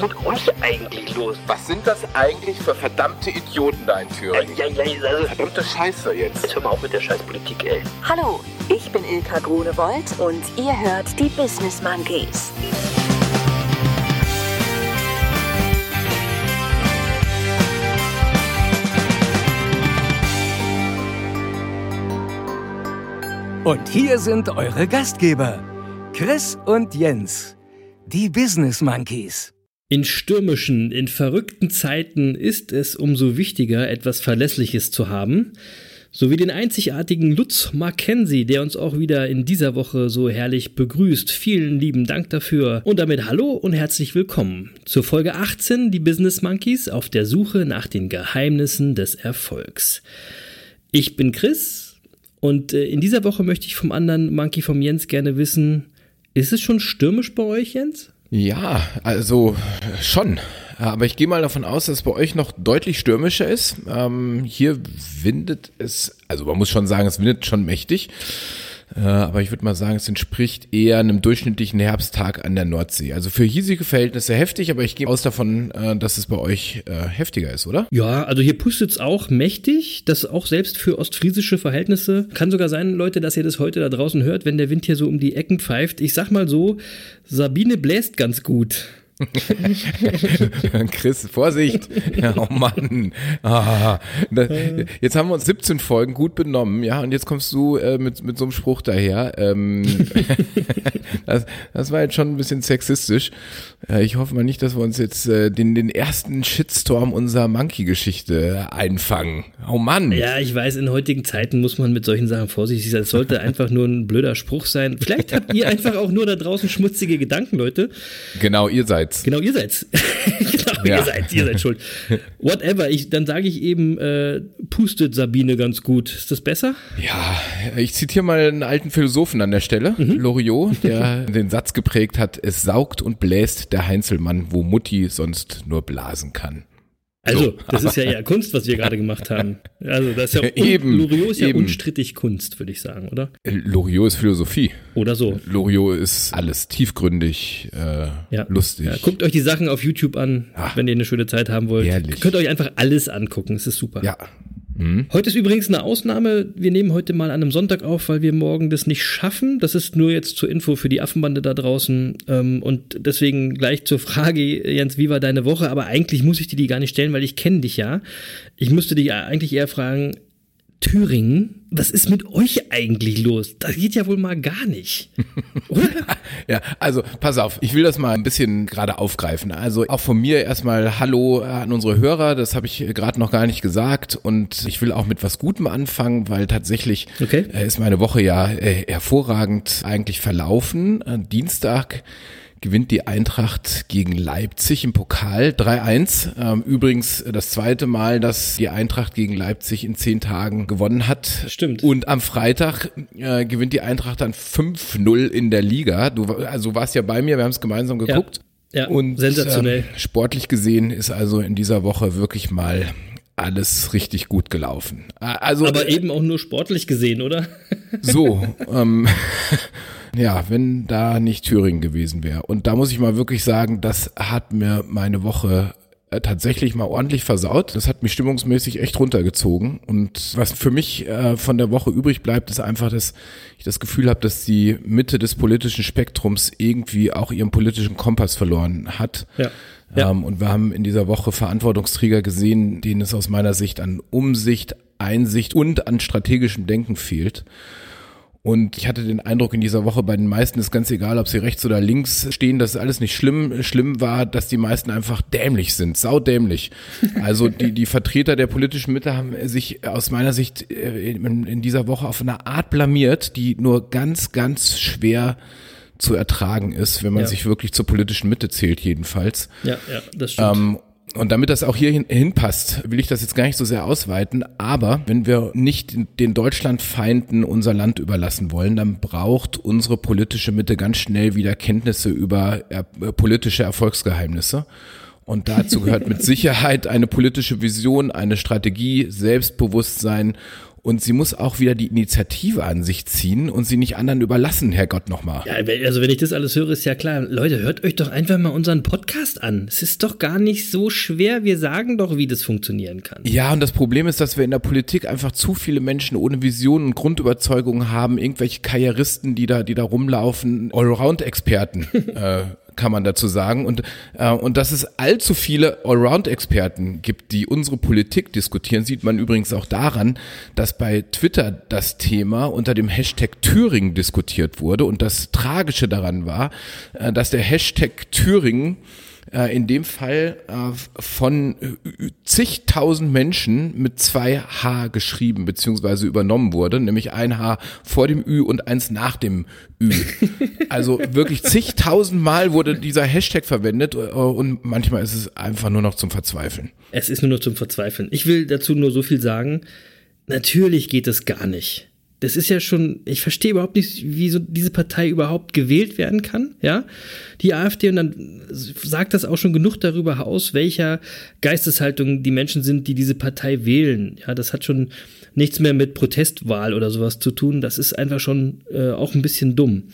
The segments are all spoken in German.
Ist mit euch eigentlich los? Was sind das eigentlich für verdammte Idioten da in Thüringen? Ja, ja, also, Verdammte Scheiße jetzt. jetzt hör mal auf mit der Scheißpolitik, ey. Hallo, ich bin Ilka Grunewold und ihr hört die Business Monkeys. Und hier sind eure Gastgeber, Chris und Jens. Die Business Monkeys. In stürmischen, in verrückten Zeiten ist es umso wichtiger, etwas Verlässliches zu haben. Sowie den einzigartigen Lutz Mackenzie, der uns auch wieder in dieser Woche so herrlich begrüßt. Vielen lieben Dank dafür. Und damit hallo und herzlich willkommen zur Folge 18, die Business Monkeys auf der Suche nach den Geheimnissen des Erfolgs. Ich bin Chris und äh, in dieser Woche möchte ich vom anderen Monkey vom Jens gerne wissen, ist es schon stürmisch bei euch, Jens? Ja, also schon. Aber ich gehe mal davon aus, dass es bei euch noch deutlich stürmischer ist. Ähm, hier windet es, also man muss schon sagen, es windet schon mächtig. Äh, aber ich würde mal sagen, es entspricht eher einem durchschnittlichen Herbsttag an der Nordsee. Also für hiesige Verhältnisse heftig, aber ich gehe aus davon, äh, dass es bei euch äh, heftiger ist, oder? Ja, also hier pustet es auch mächtig. Das auch selbst für ostfriesische Verhältnisse. Kann sogar sein, Leute, dass ihr das heute da draußen hört, wenn der Wind hier so um die Ecken pfeift. Ich sag mal so, Sabine bläst ganz gut. Chris, Vorsicht. Ja, oh Mann. Ah, da, jetzt haben wir uns 17 Folgen gut benommen, ja, und jetzt kommst du äh, mit, mit so einem Spruch daher. Ähm, das, das war jetzt schon ein bisschen sexistisch. Äh, ich hoffe mal nicht, dass wir uns jetzt äh, den, den ersten Shitstorm unserer Monkey-Geschichte einfangen. Oh Mann. Ja, ich weiß, in heutigen Zeiten muss man mit solchen Sachen vorsichtig sein. Es sollte einfach nur ein blöder Spruch sein. Vielleicht habt ihr einfach auch nur da draußen schmutzige Gedanken, Leute. Genau, ihr seid's. Genau, ihr seid's. genau, Ja. ihr seid, ihr seid schuld. Whatever, ich, dann sage ich eben, äh, pustet Sabine ganz gut. Ist das besser? Ja, ich zitiere mal einen alten Philosophen an der Stelle, Loriot, der den Satz geprägt hat, es saugt und bläst der Heinzelmann, wo Mutti sonst nur blasen kann. Also, So. das ist ja eher Kunst, was wir gerade gemacht haben. Also, das ist ja, Eben, Loriot ist ja eben. unstrittig Kunst, würde ich sagen, oder? Äh, Loriot ist Philosophie. Oder so. Loriot ist alles tiefgründig, äh, Ja. lustig. Ja, guckt euch die Sachen auf YouTube an, Ach. wenn ihr eine schöne Zeit haben wollt. Herrlich. Könnt euch einfach alles angucken, es ist super. Ja. Heute ist übrigens eine Ausnahme. Wir nehmen heute mal an einem Sonntag auf, weil wir morgen das nicht schaffen. Das ist nur jetzt zur Info für die Affenbande da draußen. Ähm, und deswegen gleich zur Frage, Jens, wie war deine Woche? Aber eigentlich muss ich dir die gar nicht stellen, weil ich kenne dich ja. Ich müsste dich eigentlich eher fragen, Thüringen, was ist mit euch eigentlich los? Das geht ja wohl mal gar nicht. Oder? Ja, also pass auf, ich will das mal ein bisschen gerade aufgreifen. Also auch von mir erstmal Hallo an unsere Hörer, das habe ich gerade noch gar nicht gesagt und ich will auch mit was Gutem anfangen, weil tatsächlich Okay. äh, ist meine Woche ja äh, hervorragend eigentlich verlaufen. Äh, Dienstag gewinnt die Eintracht gegen Leipzig im Pokal 3-1. Ähm, übrigens das zweite Mal, dass die Eintracht gegen Leipzig in zehn Tagen gewonnen hat. Stimmt. Und am Freitag äh, gewinnt die Eintracht dann 5-0 in der Liga. Du also warst ja bei mir, wir haben es gemeinsam geguckt. Ja, Und sensationell. Ähm, sportlich gesehen ist also in dieser Woche wirklich mal alles richtig gut gelaufen. Also Aber eben auch nur sportlich gesehen, oder? so, ähm, ja, wenn da nicht Thüringen gewesen wäre. Und da muss ich mal wirklich sagen, das hat mir meine Woche tatsächlich mal ordentlich versaut. Das hat mich stimmungsmäßig echt runtergezogen. Und was für mich äh, von der Woche übrig bleibt, ist einfach, dass ich das Gefühl habe, dass die Mitte des politischen Spektrums irgendwie auch ihren politischen Kompass verloren hat. Ja. Ja. Ähm, und wir haben in dieser Woche Verantwortungsträger gesehen, denen es aus meiner Sicht an Umsicht, Einsicht und an strategischem Denken fehlt. Und ich hatte den Eindruck in dieser Woche bei den meisten ist ganz egal, ob sie rechts oder links stehen, dass alles nicht schlimm. Schlimm war, dass die meisten einfach dämlich sind, saudämlich. Also die, die Vertreter der politischen Mitte haben sich aus meiner Sicht äh, in, in dieser Woche auf eine Art blamiert, die nur ganz, ganz schwer zu ertragen ist, wenn man Ja. sich wirklich zur politischen Mitte zählt jedenfalls. Ja, ja, das stimmt. Ähm, Und damit das auch hier hin, hinpasst, will ich das jetzt gar nicht so sehr ausweiten. Aber wenn wir nicht den Deutschlandfeinden unser Land überlassen wollen, dann braucht unsere politische Mitte ganz schnell wieder Kenntnisse über äh, politische Erfolgsgeheimnisse. Und dazu gehört mit Sicherheit eine politische Vision, eine Strategie, Selbstbewusstsein und sie muss auch wieder die Initiative an sich ziehen und sie nicht anderen überlassen, Herrgott nochmal. Ja, also wenn ich das alles höre, ist ja klar. Leute, hört euch doch einfach mal unseren Podcast an. Es ist doch gar nicht so schwer. Wir sagen doch, wie das funktionieren kann. Ja, und das Problem ist, dass wir in der Politik einfach zu viele Menschen ohne Vision und Grundüberzeugung haben, irgendwelche Karrieristen, die da, die da rumlaufen, Allround-Experten. äh, kann man dazu sagen. Und, äh, und dass es allzu viele Allround-Experten gibt, die unsere Politik diskutieren, sieht man übrigens auch daran, dass bei Twitter das Thema unter dem Hashtag Thüringen diskutiert wurde. Und das Tragische daran war, äh, dass der Hashtag Thüringen äh, in dem Fall äh, von äh, zigtausend Menschen mit zwei H geschrieben bzw. übernommen wurde, nämlich ein H vor dem Ü und eins nach dem Ü. Also wirklich zigtausend Mal wurde dieser Hashtag verwendet und manchmal ist es einfach nur noch zum Verzweifeln. Es ist nur noch zum Verzweifeln. Ich will dazu nur so viel sagen. Natürlich geht es gar nicht das ist ja schon, ich verstehe überhaupt nicht, wie so diese Partei überhaupt gewählt werden kann, ja, die AfD, und dann sagt das auch schon genug darüber aus, welcher Geisteshaltung die Menschen sind, die diese Partei wählen. Ja, das hat schon nichts mehr mit Protestwahl oder sowas zu tun, das ist einfach schon äh, auch ein bisschen dumm.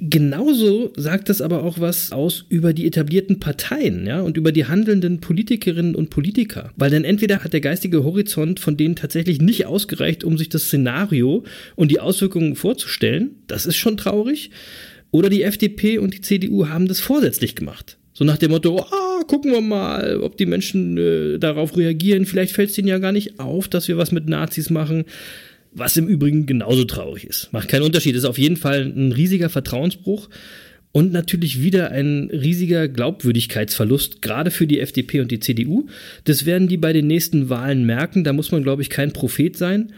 Genauso sagt das aber auch was aus über die etablierten Parteien, ja, und über die handelnden Politikerinnen und Politiker. Weil dann entweder hat der geistige Horizont von denen tatsächlich nicht ausgereicht, um sich das Szenario und die Auswirkungen vorzustellen. Das ist schon traurig. Oder die FDP und die CDU haben das vorsätzlich gemacht. So nach dem Motto, ah, gucken wir mal, ob die Menschen äh, darauf reagieren. Vielleicht fällt es ihnen ja gar nicht auf, dass wir was mit Nazis machen was im Übrigen genauso traurig ist. Macht keinen Unterschied, ist auf jeden Fall ein riesiger Vertrauensbruch und natürlich wieder ein riesiger Glaubwürdigkeitsverlust, gerade für die FDP und die CDU. Das werden die bei den nächsten Wahlen merken, da muss man, glaube ich, kein Prophet sein.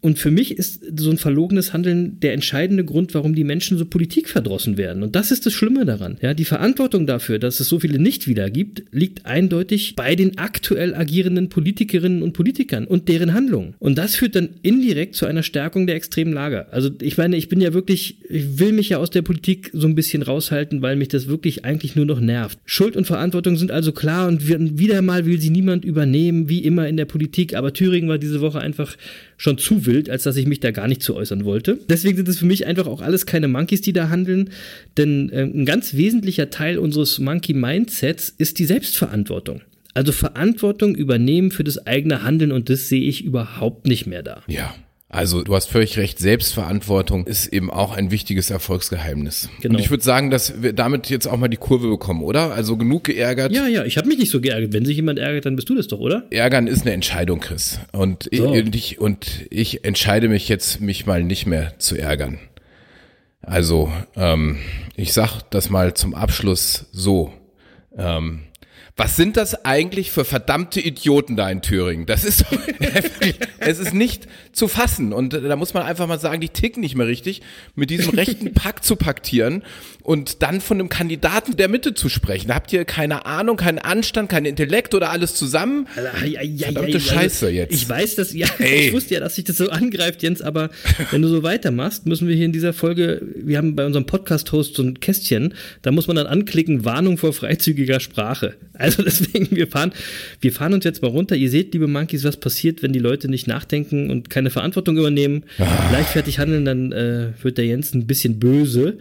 Und für mich ist so ein verlogenes Handeln der entscheidende Grund, warum die Menschen so politikverdrossen werden. Und das ist das Schlimme daran. Ja, die Verantwortung dafür, dass es so viele nicht wieder gibt, liegt eindeutig bei den aktuell agierenden Politikerinnen und Politikern und deren Handlungen. Und das führt dann indirekt zu einer Stärkung der extremen Lager. Also ich meine, ich bin ja wirklich, ich will mich ja aus der Politik so ein bisschen raushalten, weil mich das wirklich eigentlich nur noch nervt. Schuld und Verantwortung sind also klar und wieder mal will sie niemand übernehmen, wie immer in der Politik. Aber Thüringen war diese Woche einfach schon zu wild, als dass ich mich da gar nicht zu äußern wollte. Deswegen sind es für mich einfach auch alles keine Monkeys, die da handeln, denn äh, ein ganz wesentlicher Teil unseres Monkey Mindsets ist die Selbstverantwortung. Also Verantwortung übernehmen für das eigene Handeln und das sehe ich überhaupt nicht mehr da. Ja, also du hast völlig recht, Selbstverantwortung ist eben auch ein wichtiges Erfolgsgeheimnis. Genau. Und ich würde sagen, dass wir damit jetzt auch mal die Kurve bekommen, oder? Also genug geärgert. Ja, ja, ich habe mich nicht so geärgert. Wenn sich jemand ärgert, dann bist du das doch, oder? Ärgern ist eine Entscheidung, Chris. Und, so. ich, und, ich, und ich entscheide mich jetzt, mich mal nicht mehr zu ärgern. Also, ähm, ich sag das mal zum Abschluss so. Ähm, was sind das eigentlich für verdammte Idioten da in Thüringen? Das ist, es ist nicht zu fassen. Und da muss man einfach mal sagen, die ticken nicht mehr richtig, mit diesem rechten Pack zu paktieren und dann von einem Kandidaten der Mitte zu sprechen. Da habt ihr keine Ahnung, keinen Anstand, keinen Intellekt oder alles zusammen? Verdammte Scheiße jetzt. Ich weiß das, ja, Ey. ich wusste ja, dass sich das so angreift, Jens, aber wenn du so weitermachst, müssen wir hier in dieser Folge, wir haben bei unserem Podcast-Host so ein Kästchen, da muss man dann anklicken, Warnung vor freizügiger Sprache. Also also deswegen, wir fahren, wir fahren uns jetzt mal runter. Ihr seht, liebe Monkeys, was passiert, wenn die Leute nicht nachdenken und keine Verantwortung übernehmen, ah. leichtfertig handeln, dann äh, wird der Jens ein bisschen böse.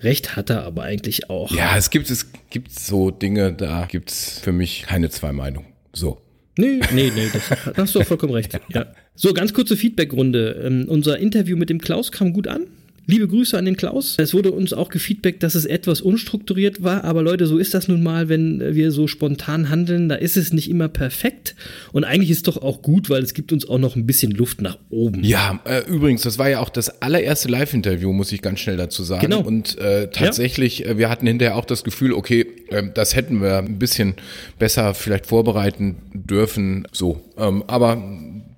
Recht hat er aber eigentlich auch. Ja, es gibt, es gibt so Dinge, da gibt es für mich keine zwei Meinungen. So. Nee, nee, nee, das, da hast du auch vollkommen recht. Ja. So, ganz kurze Feedbackrunde. Ähm, unser Interview mit dem Klaus kam gut an. Liebe Grüße an den Klaus. Es wurde uns auch gefeedbackt, dass es etwas unstrukturiert war, aber Leute, so ist das nun mal, wenn wir so spontan handeln, da ist es nicht immer perfekt und eigentlich ist es doch auch gut, weil es gibt uns auch noch ein bisschen Luft nach oben. Ja, äh, übrigens, das war ja auch das allererste Live-Interview, muss ich ganz schnell dazu sagen. Genau. Und äh, tatsächlich, ja. äh, wir hatten hinterher auch das Gefühl, okay, äh, das hätten wir ein bisschen besser vielleicht vorbereiten dürfen, so. Ähm, aber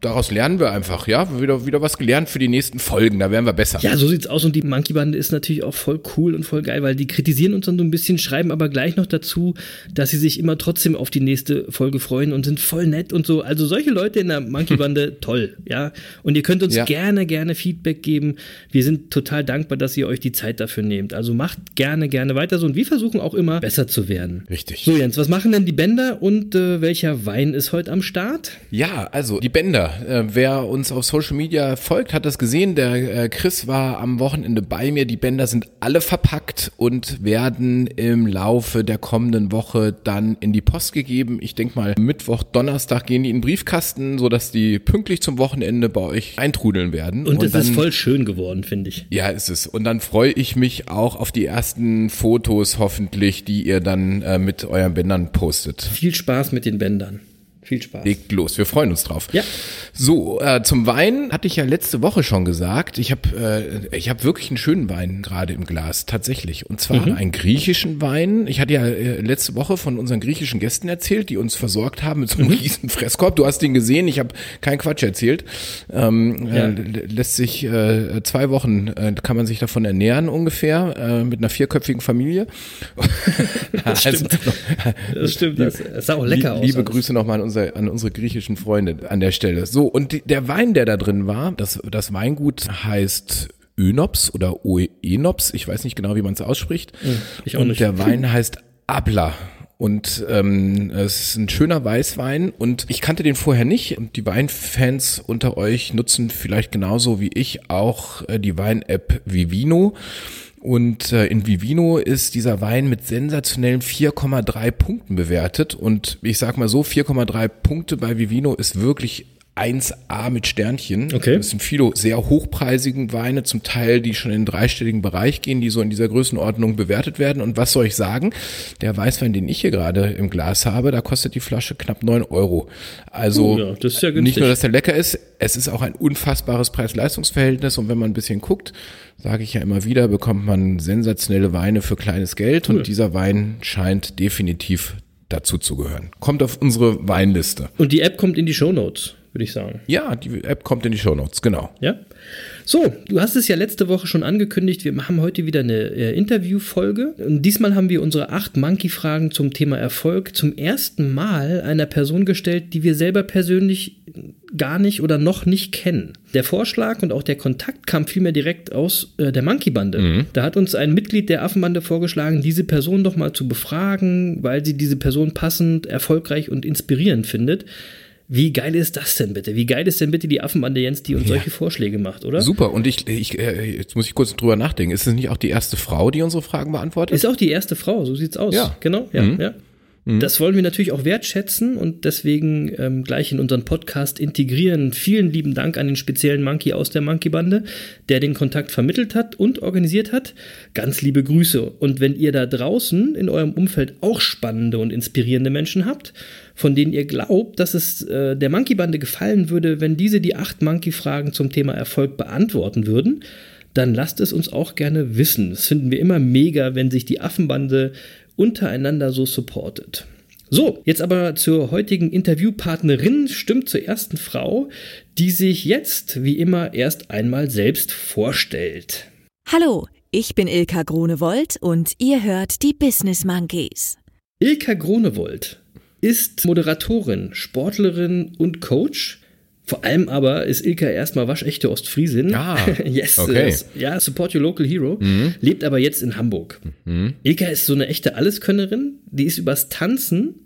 daraus lernen wir einfach, ja, wieder, wieder was gelernt für die nächsten Folgen, da werden wir besser. Ja, so sieht's aus und die Monkey Bande ist natürlich auch voll cool und voll geil, weil die kritisieren uns dann so ein bisschen, schreiben aber gleich noch dazu, dass sie sich immer trotzdem auf die nächste Folge freuen und sind voll nett und so. Also solche Leute in der Monkey Bande, toll, ja. Und ihr könnt uns Ja. gerne, gerne Feedback geben. Wir sind total dankbar, dass ihr euch die Zeit dafür nehmt. Also macht gerne, gerne weiter so und wir versuchen auch immer besser zu werden. Richtig. So Jens, was machen denn die Bänder und äh, welcher Wein ist heute am Start? Ja, also die Bänder. Äh, wer uns auf Social Media folgt, hat das gesehen. Der äh, Chris war am Wochenende bei mir. Die Bänder sind alle verpackt und werden im Laufe der kommenden Woche dann in die Post gegeben. Ich denke mal, Mittwoch, Donnerstag gehen die in den Briefkasten, sodass die pünktlich zum Wochenende bei euch eintrudeln werden. Und, es dann, ist voll schön geworden, finde ich. Ja, ist es. Und dann freue ich mich auch auf die ersten Fotos hoffentlich, die ihr dann äh, mit euren Bändern postet. Viel Spaß mit den Bändern. Viel Spaß. Legt los, wir freuen uns drauf. Ja. So, äh, zum Wein hatte ich ja letzte Woche schon gesagt. Ich habe äh, ich habe wirklich einen schönen Wein gerade im Glas, tatsächlich. Und zwar einen griechischen Wein. Ich hatte ja äh, letzte Woche von unseren griechischen Gästen erzählt, die uns versorgt haben mit so einem riesen Fresskorb. Du hast ihn gesehen, ich habe keinen Quatsch erzählt. Ähm, Ja. äh, lä- lässt sich äh, zwei Wochen äh, kann man sich davon ernähren ungefähr äh, mit einer vierköpfigen Familie. Das stimmt. Das stimmt. Das, das sah auch lecker Lie- aus. Liebe alles. Grüße nochmal an unsere, an unsere griechischen Freunde an der Stelle. So, und die, der Wein, der da drin war, das, das Weingut heißt Önops oder Oenops, ich weiß nicht genau, wie man es ausspricht. ich auch und nicht. der Wein heißt Abla. Und ähm, es ist ein schöner Weißwein und ich kannte den vorher nicht. Und die Weinfans unter euch nutzen vielleicht genauso wie ich auch äh, die Wein-App Vivino. Und äh, in Vivino ist dieser Wein mit sensationellen 4,3 Punkten bewertet. Und ich sag mal so, 4,3 Punkte bei Vivino ist wirklich 1A mit Sternchen. Okay. Das sind viele sehr hochpreisigen Weine, zum Teil, die schon in den dreistelligen Bereich gehen, die so in dieser Größenordnung bewertet werden. Und was soll ich sagen? Der Weißwein, den ich hier gerade im Glas habe, da kostet die Flasche knapp 9 Euro. Also Oh ja, ja nicht nur, dass der lecker ist, es ist auch ein unfassbares Preis-Leistungs-Verhältnis. Und wenn man ein bisschen guckt, sage ich ja immer wieder, bekommt man sensationelle Weine für kleines Geld. Und dieser Wein scheint definitiv dazu zu gehören. Kommt auf unsere Weinliste. Und die App kommt in die Shownotes, würde ich sagen. Ja, die App kommt in die Shownotes, genau. Ja? So, du hast es ja letzte Woche schon angekündigt, wir haben heute wieder eine äh, Interviewfolge. Und diesmal haben wir unsere acht Monkey-Fragen zum Thema Erfolg zum ersten Mal einer Person gestellt, die wir selber persönlich gar nicht oder noch nicht kennen. Der Vorschlag und auch der Kontakt kam vielmehr direkt aus äh, der Monkey-Bande. Da hat uns ein Mitglied der Affenbande vorgeschlagen, diese Person doch mal zu befragen, weil sie diese Person passend, erfolgreich und inspirierend findet. Wie geil ist das denn bitte? Wie geil ist denn bitte die Affenbande Jens, die uns solche Vorschläge macht, oder? Super. Und ich, ich äh, jetzt muss ich kurz drüber nachdenken. Ist es nicht auch die erste Frau, die unsere Fragen beantwortet? Ist auch die erste Frau, so sieht's aus. Ja. Genau, ja, ja. Das wollen wir natürlich auch wertschätzen und deswegen ähm, gleich in unseren Podcast integrieren. Vielen lieben Dank an den speziellen Monkey aus der Monkey-Bande, der den Kontakt vermittelt hat und organisiert hat. Ganz liebe Grüße. Und wenn ihr da draußen in eurem Umfeld auch spannende und inspirierende Menschen habt, von denen ihr glaubt, dass es äh, der Monkey-Bande gefallen würde, wenn diese die acht Monkey-Fragen zum Thema Erfolg beantworten würden, dann lasst es uns auch gerne wissen. Das finden wir immer mega, wenn sich die Affenbande untereinander so supportet. So, jetzt aber zur heutigen Interviewpartnerin, stimmt zur ersten Frau, die sich jetzt, wie immer, erst einmal selbst vorstellt. Hallo, ich bin Ilka Grunewold und ihr hört die Business Monkeys. Ilka Gronewold ist Moderatorin, Sportlerin und Coach. Vor allem aber ist Ilka erstmal waschechte Ostfriesin. Ah, yes, okay. äh, ja, support your local hero. Lebt aber jetzt in Hamburg. Ilka ist so eine echte Alleskönnerin. Die ist übers Tanzen,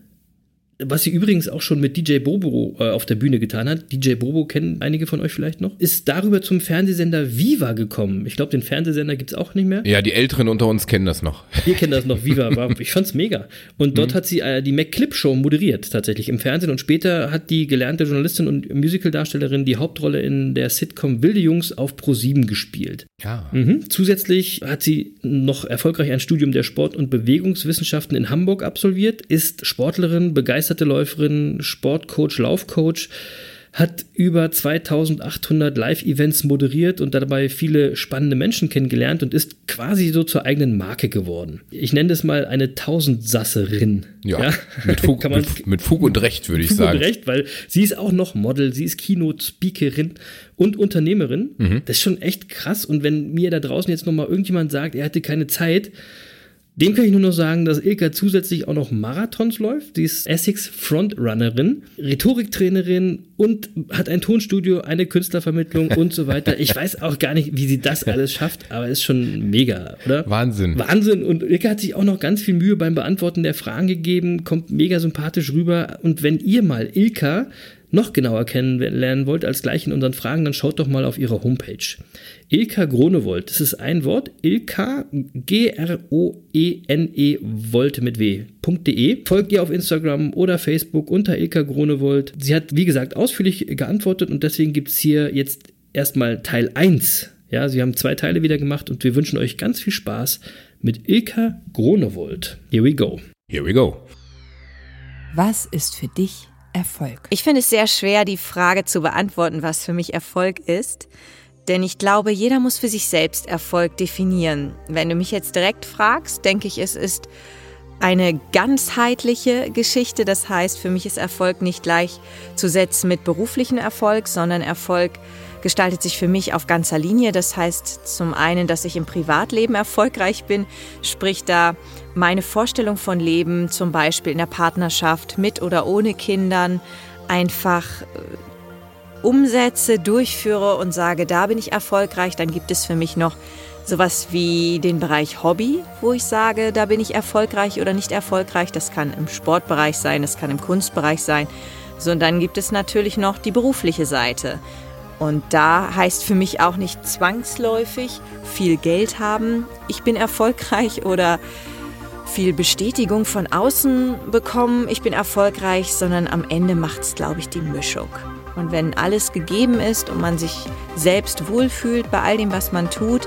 was sie übrigens auch schon mit DJ Bobo äh, auf der Bühne getan hat. DJ Bobo kennen einige von euch vielleicht noch. Ist darüber zum Fernsehsender Viva gekommen. Ich glaube, den Fernsehsender gibt's auch nicht mehr. Ja, die Älteren unter uns kennen das noch. Wir kennen das noch, Viva war, ich fand's mega. Und dort hat sie äh, die McClip Show moderiert, tatsächlich im Fernsehen. Und später hat die gelernte Journalistin und Musicaldarstellerin die Hauptrolle in der Sitcom Wilde Jungs auf Pro7 gespielt. Ja. Mhm. Zusätzlich hat sie noch erfolgreich ein Studium der Sport- und Bewegungswissenschaften in Hamburg absolviert, ist Sportlerin, begeisterte Läuferin, Sportcoach, Laufcoach, hat über 2800 Live-Events moderiert und dabei viele spannende Menschen kennengelernt und ist quasi so zur eigenen Marke geworden. Ich nenne das mal eine Tausendsasserin. Ja, ja. Mit, Fug, mit, mit, Fug und Recht würde ich Fug sagen. Fug und Recht, weil sie ist auch noch Model, sie ist Keynote-Speakerin und Unternehmerin. Mhm. Das ist schon echt krass. Und wenn mir da draußen jetzt nochmal irgendjemand sagt, er hatte keine Zeit, dem kann ich nur noch sagen, dass Ilka zusätzlich auch noch Marathons läuft. Sie ist Essex Frontrunnerin, Rhetoriktrainerin und hat ein Tonstudio, eine Künstlervermittlung und so weiter. Ich weiß auch gar nicht, wie sie das alles schafft, aber ist schon mega, oder? Wahnsinn. Wahnsinn. Und Ilka hat sich auch noch ganz viel Mühe beim Beantworten der Fragen gegeben, kommt mega sympathisch rüber. Und wenn ihr mal Ilka noch genauer kennenlernen wollt als gleich in unseren Fragen, dann schaut doch mal auf ihre Homepage. Ilka Gronewold, das ist ein Wort, Ilka, G-R-O-E-N-E, Volt mit W.de. Folgt ihr auf Instagram oder Facebook unter Ilka Gronewold. Sie hat, wie gesagt, ausführlich geantwortet und deswegen gibt es hier jetzt erstmal Teil 1. Ja, sie haben zwei Teile wieder gemacht und wir wünschen euch ganz viel Spaß mit Ilka Gronewold. Here we go. Here we go. Was ist für dich Erfolg? Ich finde es sehr schwer, die Frage zu beantworten, was für mich Erfolg ist. Denn ich glaube, jeder muss für sich selbst Erfolg definieren. Wenn du mich jetzt direkt fragst, denke ich, es ist eine ganzheitliche Geschichte. Das heißt, für mich ist Erfolg nicht gleichzusetzen mit beruflichen Erfolg, sondern Erfolg gestaltet sich für mich auf ganzer Linie. Das heißt zum einen, dass ich im Privatleben erfolgreich bin, sprich da meine Vorstellung von Leben, zum Beispiel in der Partnerschaft mit oder ohne Kindern, einfach äh, umsetze, durchführe und sage, da bin ich erfolgreich, dann gibt es für mich noch sowas wie den Bereich Hobby, wo ich sage, da bin ich erfolgreich oder nicht erfolgreich. Das kann im Sportbereich sein, das kann im Kunstbereich sein. So, und dann gibt es natürlich noch die berufliche Seite. Und da heißt für mich auch nicht zwangsläufig viel Geld haben, ich bin erfolgreich oder viel Bestätigung von außen bekommen, ich bin erfolgreich, sondern am Ende macht es, glaube ich, die Mischung. Und wenn alles gegeben ist und man sich selbst wohlfühlt bei all dem, was man tut,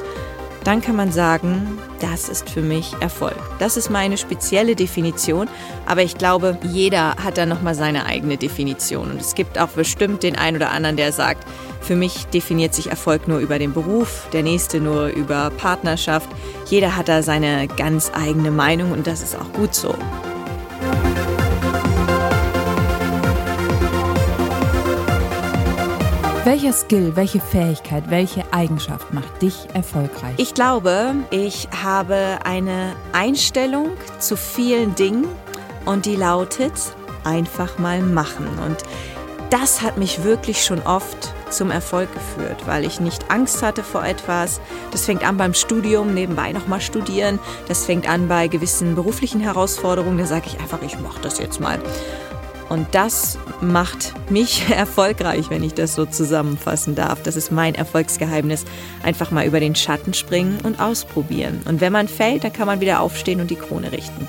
dann kann man sagen, das ist für mich Erfolg. Das ist meine spezielle Definition, aber ich glaube, jeder hat da nochmal seine eigene Definition. Und es gibt auch bestimmt den einen oder anderen, der sagt, für mich definiert sich Erfolg nur über den Beruf, der nächste nur über Partnerschaft. Jeder hat da seine ganz eigene Meinung und das ist auch gut so. Welcher Skill, welche Fähigkeit, welche Eigenschaft macht dich erfolgreich? Ich glaube, ich habe eine Einstellung zu vielen Dingen und die lautet einfach mal machen. Und das hat mich wirklich schon oft zum Erfolg geführt, weil ich nicht Angst hatte vor etwas. Das fängt an beim Studium, nebenbei nochmal studieren. Das fängt an bei gewissen beruflichen Herausforderungen. Da sage ich einfach, ich mache das jetzt mal. Und das macht mich erfolgreich, wenn ich das so zusammenfassen darf. Das ist mein Erfolgsgeheimnis. Einfach mal über den Schatten springen und ausprobieren. Und wenn man fällt, dann kann man wieder aufstehen und die Krone richten.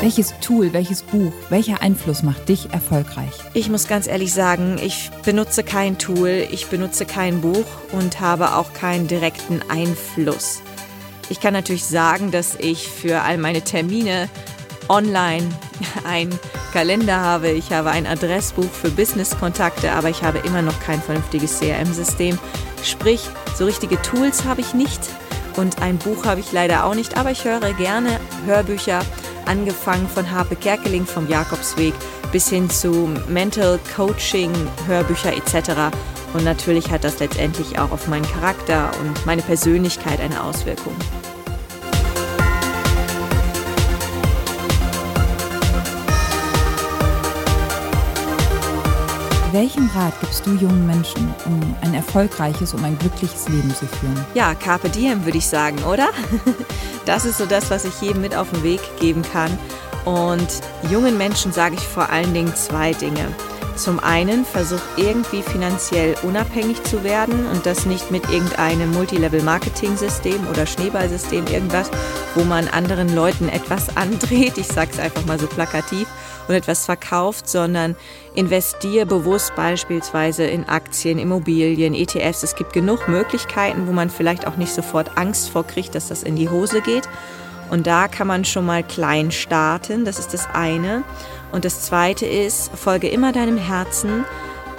Welches Tool, welches Buch, welcher Einfluss macht dich erfolgreich? Ich muss ganz ehrlich sagen, ich benutze kein Tool, ich benutze kein Buch und habe auch keinen direkten Einfluss. Ich kann natürlich sagen, dass ich für all meine Termine online einen Kalender habe, ich habe ein Adressbuch für Business-Kontakte, aber ich habe immer noch kein vernünftiges CRM-System. Sprich, so richtige Tools habe ich nicht und ein Buch habe ich leider auch nicht, aber ich höre gerne Hörbücher angefangen von Harpe Kerkeling vom Jakobsweg bis hin zu Mental Coaching, Hörbücher etc. Und natürlich hat das letztendlich auch auf meinen Charakter und meine Persönlichkeit eine Auswirkung. Welchen Rat gibst du jungen Menschen, um ein erfolgreiches, um ein glückliches Leben zu führen? Ja, Carpe Diem würde ich sagen, oder? Das ist so das, was ich jedem mit auf den Weg geben kann. Und jungen Menschen sage ich vor allen Dingen zwei Dinge. Zum einen versuch irgendwie finanziell unabhängig zu werden und das nicht mit irgendeinem Multilevel-Marketing-System oder Schneeballsystem, irgendwas, wo man anderen Leuten etwas andreht. Ich sage es einfach mal so plakativ und etwas verkauft, sondern investiere bewusst beispielsweise in Aktien, Immobilien, ETFs. Es gibt genug Möglichkeiten, wo man vielleicht auch nicht sofort Angst vor kriegt, dass das in die Hose geht. Und da kann man schon mal klein starten, das ist das eine. Und das zweite ist, folge immer deinem Herzen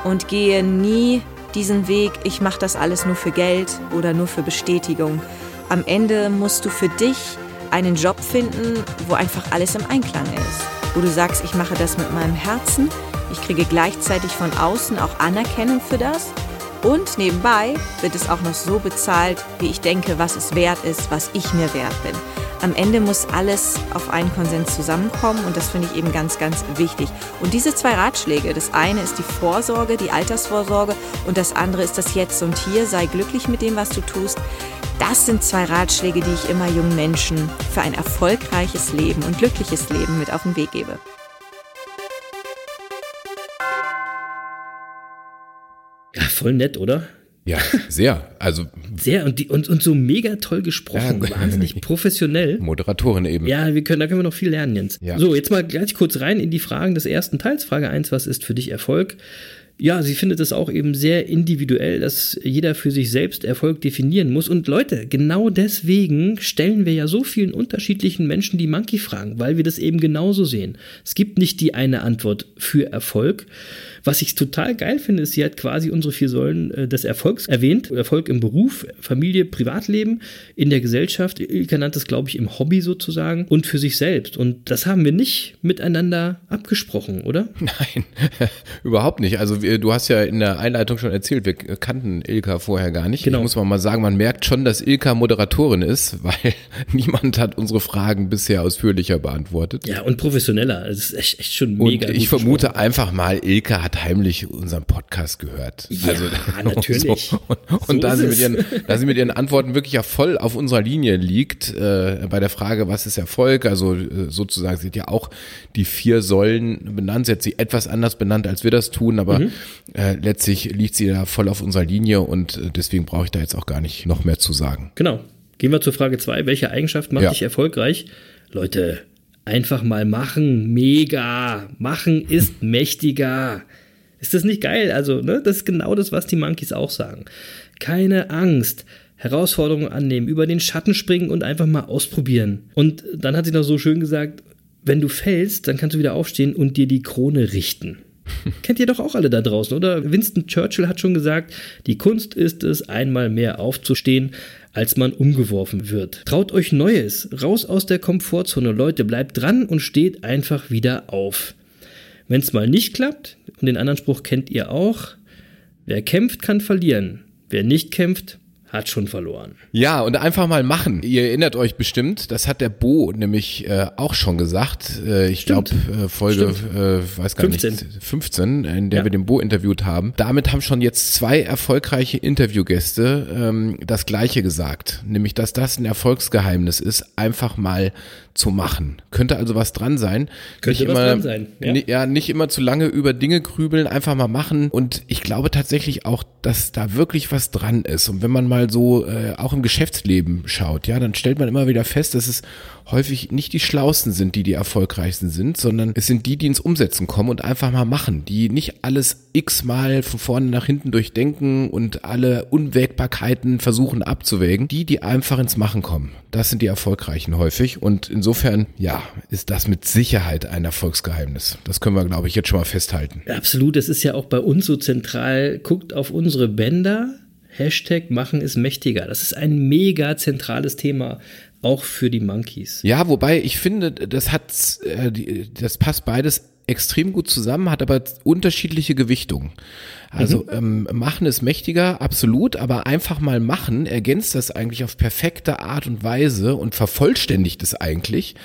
und gehe nie diesen Weg, ich mache das alles nur für Geld oder nur für Bestätigung. Am Ende musst du für dich einen Job finden, wo einfach alles im Einklang ist. Wo du sagst, ich mache das mit meinem Herzen, ich kriege gleichzeitig von außen auch Anerkennung für das und nebenbei wird es auch noch so bezahlt, wie ich denke, was es wert ist, was ich mir wert bin. Am Ende muss alles auf einen Konsens zusammenkommen und das finde ich eben ganz, ganz wichtig. Und diese zwei Ratschläge, das eine ist die Vorsorge, die Altersvorsorge und das andere ist das Jetzt und Hier, sei glücklich mit dem, was du tust. Das sind zwei Ratschläge, die ich immer jungen Menschen für ein erfolgreiches Leben und glückliches Leben mit auf den Weg gebe. Ja, voll nett, oder? Ja, sehr. Also Sehr und, die, und, und so mega toll gesprochen, Ja. wahnsinnig professionell. Moderatorin eben. Ja, wir können, da können wir noch viel lernen, Jens. Ja. So, jetzt mal gleich kurz rein in die Fragen des ersten Teils. Frage 1, was ist für dich Erfolg? Ja, sie findet es auch eben sehr individuell, dass jeder für sich selbst Erfolg definieren muss. Und Leute, genau deswegen stellen wir ja so vielen unterschiedlichen Menschen die Monkey-Fragen, weil wir das eben genauso sehen. Es gibt nicht die eine Antwort für Erfolg. Was ich total geil finde, ist, sie hat quasi unsere vier Säulen äh, des Erfolgs erwähnt. Erfolg im Beruf, Familie, Privatleben, in der Gesellschaft. Ilka nannte es, glaube ich, im Hobby sozusagen und für sich selbst. Und das haben wir nicht miteinander abgesprochen, oder? Nein, überhaupt nicht. Also wir, du hast ja in der Einleitung schon erzählt, wir kannten Ilka vorher gar nicht. Genau. Ich muss mal mal sagen, man merkt schon, dass Ilka Moderatorin ist, weil niemand hat unsere Fragen bisher ausführlicher beantwortet. Ja, und professioneller. Das ist echt, echt schon Und mega. ich gut vermute einfach mal, Ilka hat heimlich unseren Podcast gehört. Also, Ja, natürlich. So. Und, und So da, sie mit ihren, da sie mit ihren Antworten wirklich ja voll auf unserer Linie liegt, äh, bei der Frage, was ist Erfolg, also äh, sozusagen, sie hat ja auch die vier Säulen benannt, sie hat sie etwas anders benannt, als wir das tun, aber Mhm. äh, letztlich liegt sie da voll auf unserer Linie und äh, deswegen brauche ich da jetzt auch gar nicht noch mehr zu sagen. Genau. Gehen wir zur Frage 2. Welche Eigenschaft macht Ja. dich erfolgreich? Leute, einfach mal machen. Mega. Machen ist mächtiger. Ist das nicht geil? Also, ne, das ist genau das, was die Monkeys auch sagen. Keine Angst. Herausforderungen annehmen, über den Schatten springen und einfach mal ausprobieren. Und dann hat sie noch so schön gesagt, wenn du fällst, dann kannst du wieder aufstehen und dir die Krone richten. Kennt ihr doch auch alle da draußen, oder? Winston Churchill hat schon gesagt, die Kunst ist es, einmal mehr aufzustehen, als man umgeworfen wird. Traut euch Neues, raus aus der Komfortzone, Leute, bleibt dran und steht einfach wieder auf. Wenn es mal nicht klappt, und den anderen Spruch kennt ihr auch, wer kämpft, kann verlieren. Wer nicht kämpft, hat schon verloren. Ja, und einfach mal machen. Ihr erinnert euch bestimmt, das hat der Bo nämlich äh, auch schon gesagt. Äh, ich glaube, äh, Folge, Stimmt. äh, weiß gar 15. nicht, 15, in der Ja. wir den Bo interviewt haben. Damit haben schon jetzt zwei erfolgreiche Interviewgäste ähm, das Gleiche gesagt. Nämlich, dass das ein Erfolgsgeheimnis ist, einfach mal zu machen. Könnte also was dran sein. Könnte nicht was immer, dran sein, ja. ja, nicht immer zu lange über Dinge grübeln, einfach mal machen. Und ich glaube tatsächlich auch, dass da wirklich was dran ist. Und wenn man mal so äh, auch im Geschäftsleben schaut, ja, dann stellt man immer wieder fest, dass es häufig nicht die Schlausten sind, die die erfolgreichsten sind, sondern es sind die, die ins Umsetzen kommen und einfach mal machen, die nicht alles x-mal von vorne nach hinten durchdenken und alle Unwägbarkeiten versuchen abzuwägen. Die, die einfach ins Machen kommen, das sind die Erfolgreichen häufig. Und insofern, ja, ist das mit Sicherheit ein Erfolgsgeheimnis. Das können wir, glaube ich, jetzt schon mal festhalten. Absolut, das ist ja auch bei uns so zentral. Guckt auf unsere Bänder. Hashtag machen ist mächtiger. Das ist ein mega zentrales Thema, auch für die Monkeys. Ja, wobei ich finde, das hat, äh, das passt beides extrem gut zusammen, hat aber unterschiedliche Gewichtungen. Also ähm, machen ist mächtiger, absolut, aber einfach mal machen ergänzt das eigentlich auf perfekte Art und Weise und vervollständigt es eigentlich,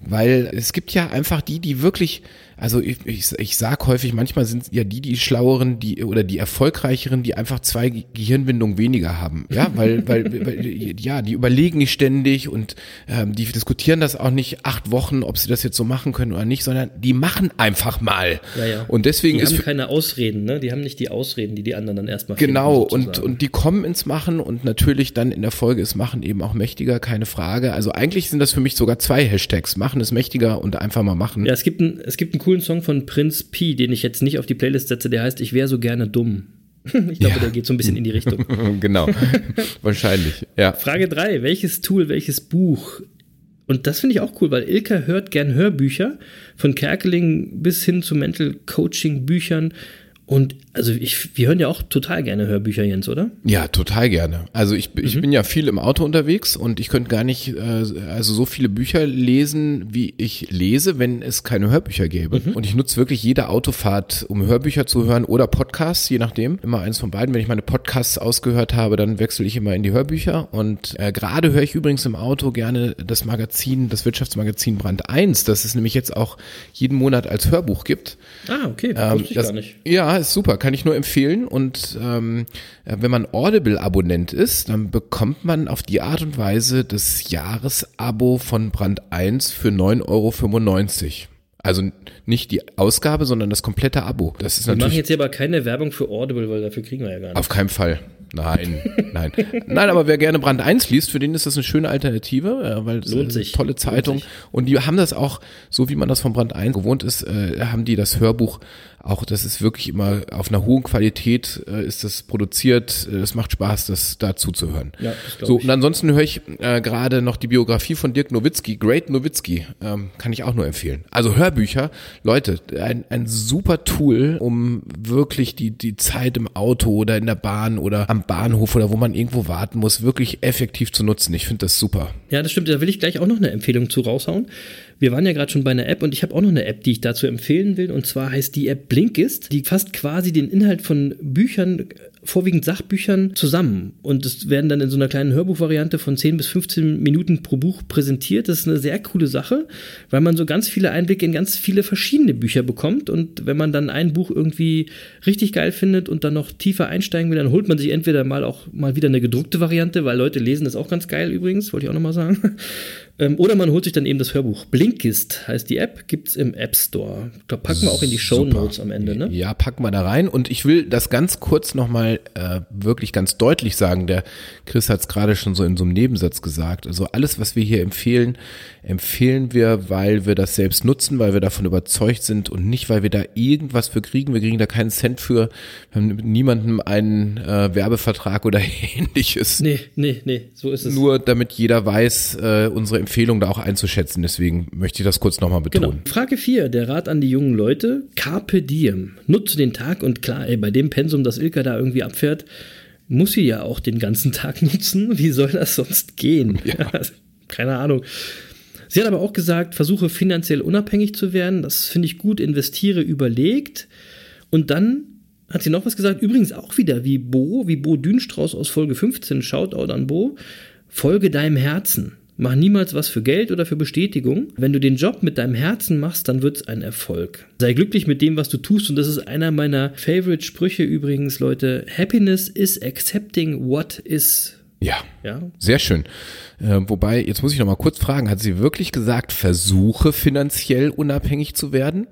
weil es gibt ja einfach die, die wirklich, also ich, ich, ich sag häufig, manchmal sind ja die, die schlaueren, die oder die erfolgreicheren, die einfach zwei Ge- Gehirnwindungen weniger haben, ja, weil, weil, weil ja, die überlegen nicht ständig und ähm, die diskutieren das auch nicht acht Wochen, ob sie das jetzt so machen können oder nicht, sondern die machen einfach mal. Ja, ja. Und deswegen die ist haben keine Ausreden, ne? Die haben nicht die Ausreden, die die anderen dann erstmal Genau, finden, und, und die kommen ins Machen und natürlich dann in der Folge ist Machen eben auch mächtiger, keine Frage. Also eigentlich sind das für mich sogar zwei Hashtags. Machen ist mächtiger und einfach mal machen. Ja, es gibt, ein, es gibt einen coolen Song von Prinz P, den ich jetzt nicht auf die Playlist setze, der heißt Ich wäre so gerne dumm. Ich glaube, Ja. der geht so ein bisschen in die Richtung. genau, wahrscheinlich. Ja. Frage 3. Welches Tool, welches Buch Und das finde ich auch cool, weil Ilka hört gern Hörbücher, von Kerkeling bis hin zu Mental Coaching Büchern. Und also ich, wir hören ja auch total gerne Hörbücher, Jens, oder? Ja, total gerne. Also ich, ich Mhm. bin ja viel im Auto unterwegs und ich könnte gar nicht äh, also so viele Bücher lesen, wie ich lese, wenn es keine Hörbücher gäbe. Mhm. Und ich nutze wirklich jede Autofahrt, um Hörbücher zu hören oder Podcasts, je nachdem. Immer eins von beiden. Wenn ich meine Podcasts ausgehört habe, dann wechsle ich immer in die Hörbücher. Und äh, gerade höre ich übrigens im Auto gerne das Magazin, das Wirtschaftsmagazin Brand 1, das es nämlich jetzt auch jeden Monat als Hörbuch gibt. Ah, okay, Ähm, wusste ich das, gar nicht. Ja, ist super, kann ich nur empfehlen. Und ähm, äh, wenn man Audible-Abonnent ist, dann bekommt man auf die Art und Weise das Jahresabo von Brand 1 für 9,95 Euro. Also nicht die Ausgabe, sondern das komplette Abo. Das ist Wir machen natürlich jetzt hier aber keine Werbung für Audible, weil dafür kriegen wir ja gar nicht. auf keinen Fall. Nein, nein. Nein, aber wer gerne Brand 1 liest, für den ist das eine schöne Alternative, äh, weil es Lohnt eine sich. tolle Lohnt Zeitung. sich. Und die haben das auch, so wie man das von Brand 1 gewohnt ist, äh, haben die das Hörbuch auch, das ist wirklich immer auf einer hohen Qualität äh, ist das produziert. Äh, Es macht Spaß, das da zuzuhören. Ja, das so, ich. und ansonsten höre ich äh, gerade noch die Biografie von Dirk Nowitzki, Great Nowitzki, ähm, kann ich auch nur empfehlen. Also Hörbücher, Leute, ein, ein super Tool, um wirklich die, die Zeit im Auto oder in der Bahn oder am Bahnhof oder wo man irgendwo warten muss, wirklich effektiv zu nutzen. Ich finde das super. Ja, das stimmt. Da will ich gleich auch noch eine Empfehlung zu raushauen. Wir waren ja gerade schon bei einer App und ich habe auch noch eine App, die ich dazu empfehlen will. Und zwar heißt die App Blinkist. Die fasst quasi den Inhalt von Büchern, vorwiegend Sachbüchern, zusammen. Und es werden dann in so einer kleinen Hörbuchvariante von 10 bis 15 Minuten pro Buch präsentiert. Das ist eine sehr coole Sache, weil man so ganz viele Einblicke in ganz viele verschiedene Bücher bekommt. Und wenn man dann ein Buch irgendwie richtig geil findet und dann noch tiefer einsteigen will, dann holt man sich entweder mal auch mal wieder eine gedruckte Variante, weil Leute lesen das auch ganz geil übrigens, wollte ich auch nochmal sagen. Ähm, Oder man holt sich dann eben das Hörbuch. Blinkist heißt die App, gibt's im App Store. Da packen wir auch in die Show Notes am Ende, ne? Ja, packen wir da rein. Und ich will das ganz kurz nochmal äh, wirklich ganz deutlich sagen. Der Chris hat es gerade schon so in so einem Nebensatz gesagt. Also alles, was wir hier empfehlen, empfehlen wir, weil wir das selbst nutzen, weil wir davon überzeugt sind und nicht, weil wir da irgendwas für kriegen. Wir kriegen da keinen Cent für. Wir haben mit niemandem einen äh, Werbevertrag oder ähnliches. Nee, nee, nee, so ist es. Nur damit jeder weiß, äh, unsere Empfehlung da auch einzuschätzen. Deswegen möchte ich das kurz nochmal Genau. betonen. Frage 4, der Rat an die jungen Leute. Carpe diem. Nutze den Tag und klar, ey, bei dem Pensum, das Ilka da irgendwie abfährt, muss sie ja auch den ganzen Tag nutzen. Wie soll das sonst gehen? Ja. Keine Ahnung. Sie hat aber auch gesagt, versuche finanziell unabhängig zu werden. Das finde ich gut. Investiere überlegt. Und dann hat sie noch was gesagt. Übrigens auch wieder wie Bo, wie Bo Dünstrauß aus Folge 15. Shoutout an Bo. Folge deinem Herzen. Mach niemals was für Geld oder für Bestätigung. Wenn du den Job mit deinem Herzen machst, dann wird es ein Erfolg. Sei glücklich mit dem, was du tust. Und das ist einer meiner Favorite Sprüche übrigens, Leute. Happiness is accepting what is. Ja. Ja, Sehr schön. Äh, wobei, jetzt muss ich noch mal kurz fragen, hat sie wirklich gesagt, versuche finanziell unabhängig zu werden?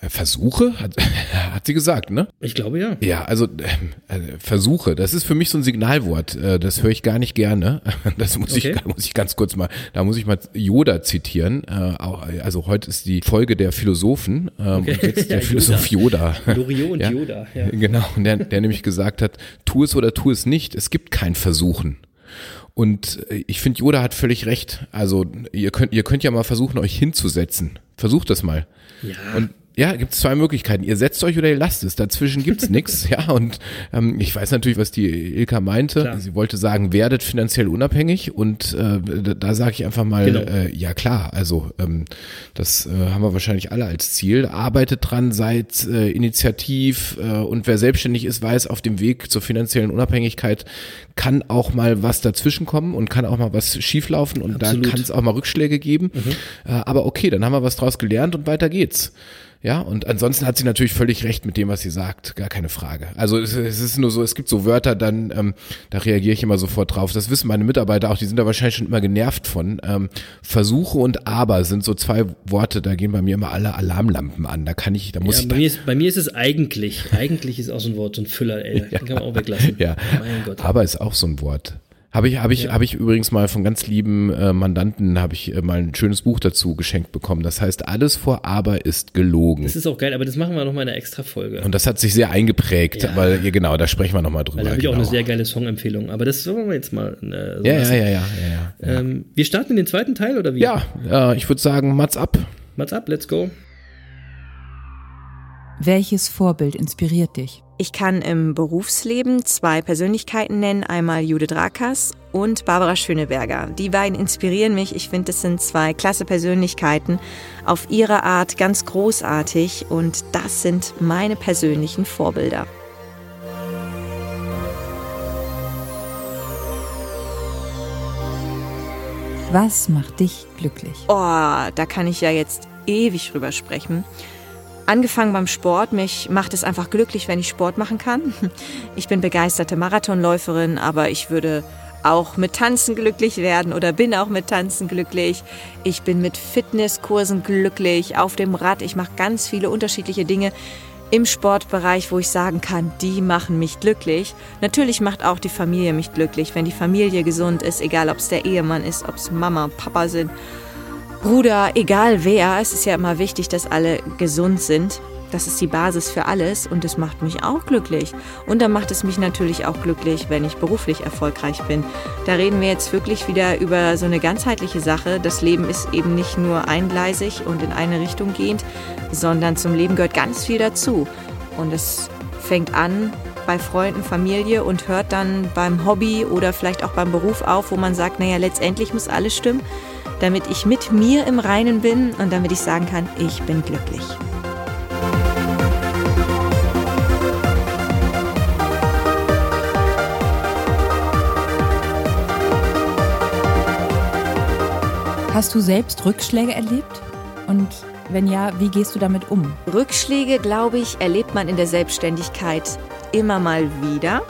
Äh, Versuche? Hat, hat sie gesagt, ne? ich glaube ja. Ja, also äh, Versuche, das ist für mich so ein Signalwort. Äh, das höre ich gar nicht gerne. Das muss, Okay. ich, muss ich ganz kurz mal, da muss ich mal Yoda zitieren. Äh, auch, also heute ist die Folge der Philosophen ähm, Okay. und jetzt der Ja, Philosoph Yoda. Loriot und Yoda, ja. Genau, und der, der nämlich gesagt hat, tu es oder tu es nicht, es gibt kein Versuchen. Und äh, ich finde, Yoda hat völlig recht. Also ihr könnt, ihr könnt ja mal versuchen, euch hinzusetzen. Versucht das mal. Ja. Und ja, gibt es zwei Möglichkeiten. Ihr setzt euch oder ihr lasst es. Dazwischen gibt's nix. Ja, und ähm, ich weiß natürlich, was die Ilka meinte. Klar. Sie wollte sagen, werdet finanziell unabhängig. Und äh, da, da sage ich einfach mal, Genau. äh, ja klar, also ähm, das äh, haben wir wahrscheinlich alle als Ziel. Arbeitet dran, seid äh, initiativ äh, und wer selbstständig ist, weiß, auf dem Weg zur finanziellen Unabhängigkeit kann auch mal was dazwischen kommen und kann auch mal was schieflaufen und Absolut. da kann es auch mal Rückschläge geben. Äh, aber okay, dann haben wir was draus gelernt und weiter geht's. Ja, und ansonsten hat sie natürlich völlig recht mit dem, was sie sagt, gar keine Frage. Also es, es ist nur so, es gibt so Wörter, dann ähm, da reagiere ich immer sofort drauf. Das wissen meine Mitarbeiter auch, die sind da wahrscheinlich schon immer genervt von. Ähm, Versuche und Aber sind so zwei Worte, da gehen bei mir immer alle Alarmlampen an. Da kann ich, da muss Ja, ich bei, mir ist, bei mir ist es eigentlich. Eigentlich ist auch so ein Wort, so ein Füller, ey. Den kann man auch weglassen. ja, Mein Gott. aber ist auch so ein Wort. Habe ich, habe ich, ja. habe ich übrigens mal von ganz lieben äh, Mandanten habe ich äh, mal ein schönes Buch dazu geschenkt bekommen. Das heißt, alles vor aber ist gelogen. Das ist auch geil, aber das machen wir nochmal in einer extra Folge. Und das hat sich sehr eingeprägt, ja. weil, ja, genau, da sprechen wir nochmal drüber. Da habe ich genau. auch eine sehr geile Songempfehlung, aber das wollen wir jetzt mal äh, so ja, ja, ja, ja, ja, ähm, wir starten in den zweiten Teil oder wie? Ja, äh, ich würde sagen, Mats ab. Mats ab, let's go. Welches Vorbild inspiriert dich? Ich kann im Berufsleben zwei Persönlichkeiten nennen, einmal Judith Rakas und Barbara Schöneberger. Die beiden inspirieren mich. Ich finde, das sind zwei klasse Persönlichkeiten, auf ihre Art ganz großartig und das sind meine persönlichen Vorbilder. Was macht dich glücklich? Oh, da kann ich ja jetzt ewig drüber sprechen. Angefangen beim Sport. Mich macht es einfach glücklich, wenn ich Sport machen kann. Ich bin begeisterte Marathonläuferin, aber ich würde auch mit Tanzen glücklich werden oder bin auch mit Tanzen glücklich. Ich bin mit Fitnesskursen glücklich, auf dem Rad. Ich mache ganz viele unterschiedliche Dinge im Sportbereich, wo ich sagen kann, die machen mich glücklich. Natürlich macht auch die Familie mich glücklich, wenn die Familie gesund ist, egal ob es der Ehemann ist, ob es Mama, Papa sind Bruder, egal wer, es ist ja immer wichtig, dass alle gesund sind. Das ist die Basis für alles und das macht mich auch glücklich. Und dann macht es mich natürlich auch glücklich, wenn ich beruflich erfolgreich bin. Da reden wir jetzt wirklich wieder über so eine ganzheitliche Sache. Das Leben ist eben nicht nur eingleisig und in eine Richtung gehend, sondern zum Leben gehört ganz viel dazu. Und es fängt an bei Freunden, Familie und hört dann beim Hobby oder vielleicht auch beim Beruf auf, wo man sagt, naja, letztendlich muss alles stimmen damit ich mit mir im Reinen bin und damit ich sagen kann, ich bin glücklich. Hast du selbst Rückschläge erlebt? Und wenn ja, wie gehst du damit um? Rückschläge, glaube ich, erlebt man in der Selbstständigkeit immer mal wieder.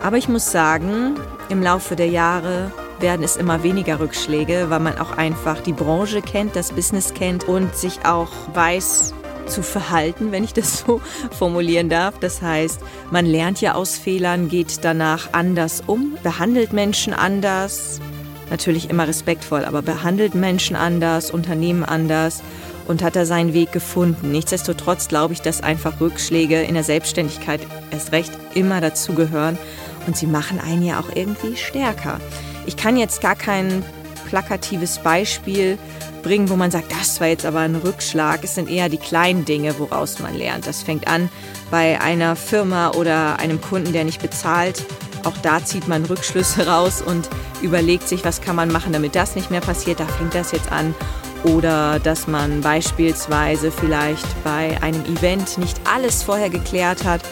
Aber ich muss sagen, im Laufe der Jahre werden es immer weniger Rückschläge, weil man auch einfach die Branche kennt, das Business kennt und sich auch weiß, zu verhalten, wenn ich das so formulieren darf. Das heißt, man lernt ja aus Fehlern, geht danach anders um, behandelt Menschen anders, natürlich immer respektvoll, aber behandelt Menschen anders, Unternehmen anders und hat da seinen Weg gefunden. Nichtsdestotrotz glaube ich, dass einfach Rückschläge in der Selbstständigkeit erst recht immer dazugehören und sie machen einen ja auch irgendwie stärker. Ich kann jetzt gar kein plakatives Beispiel bringen, wo man sagt, das war jetzt aber ein Rückschlag. Es sind eher die kleinen Dinge, woraus man lernt. Das fängt an bei einer Firma oder einem Kunden, der nicht bezahlt. Auch da zieht man Rückschlüsse raus und überlegt sich, was kann man machen, damit das nicht mehr passiert. Da fängt das jetzt an. Oder dass man beispielsweise vielleicht bei einem Event nicht alles vorher geklärt hat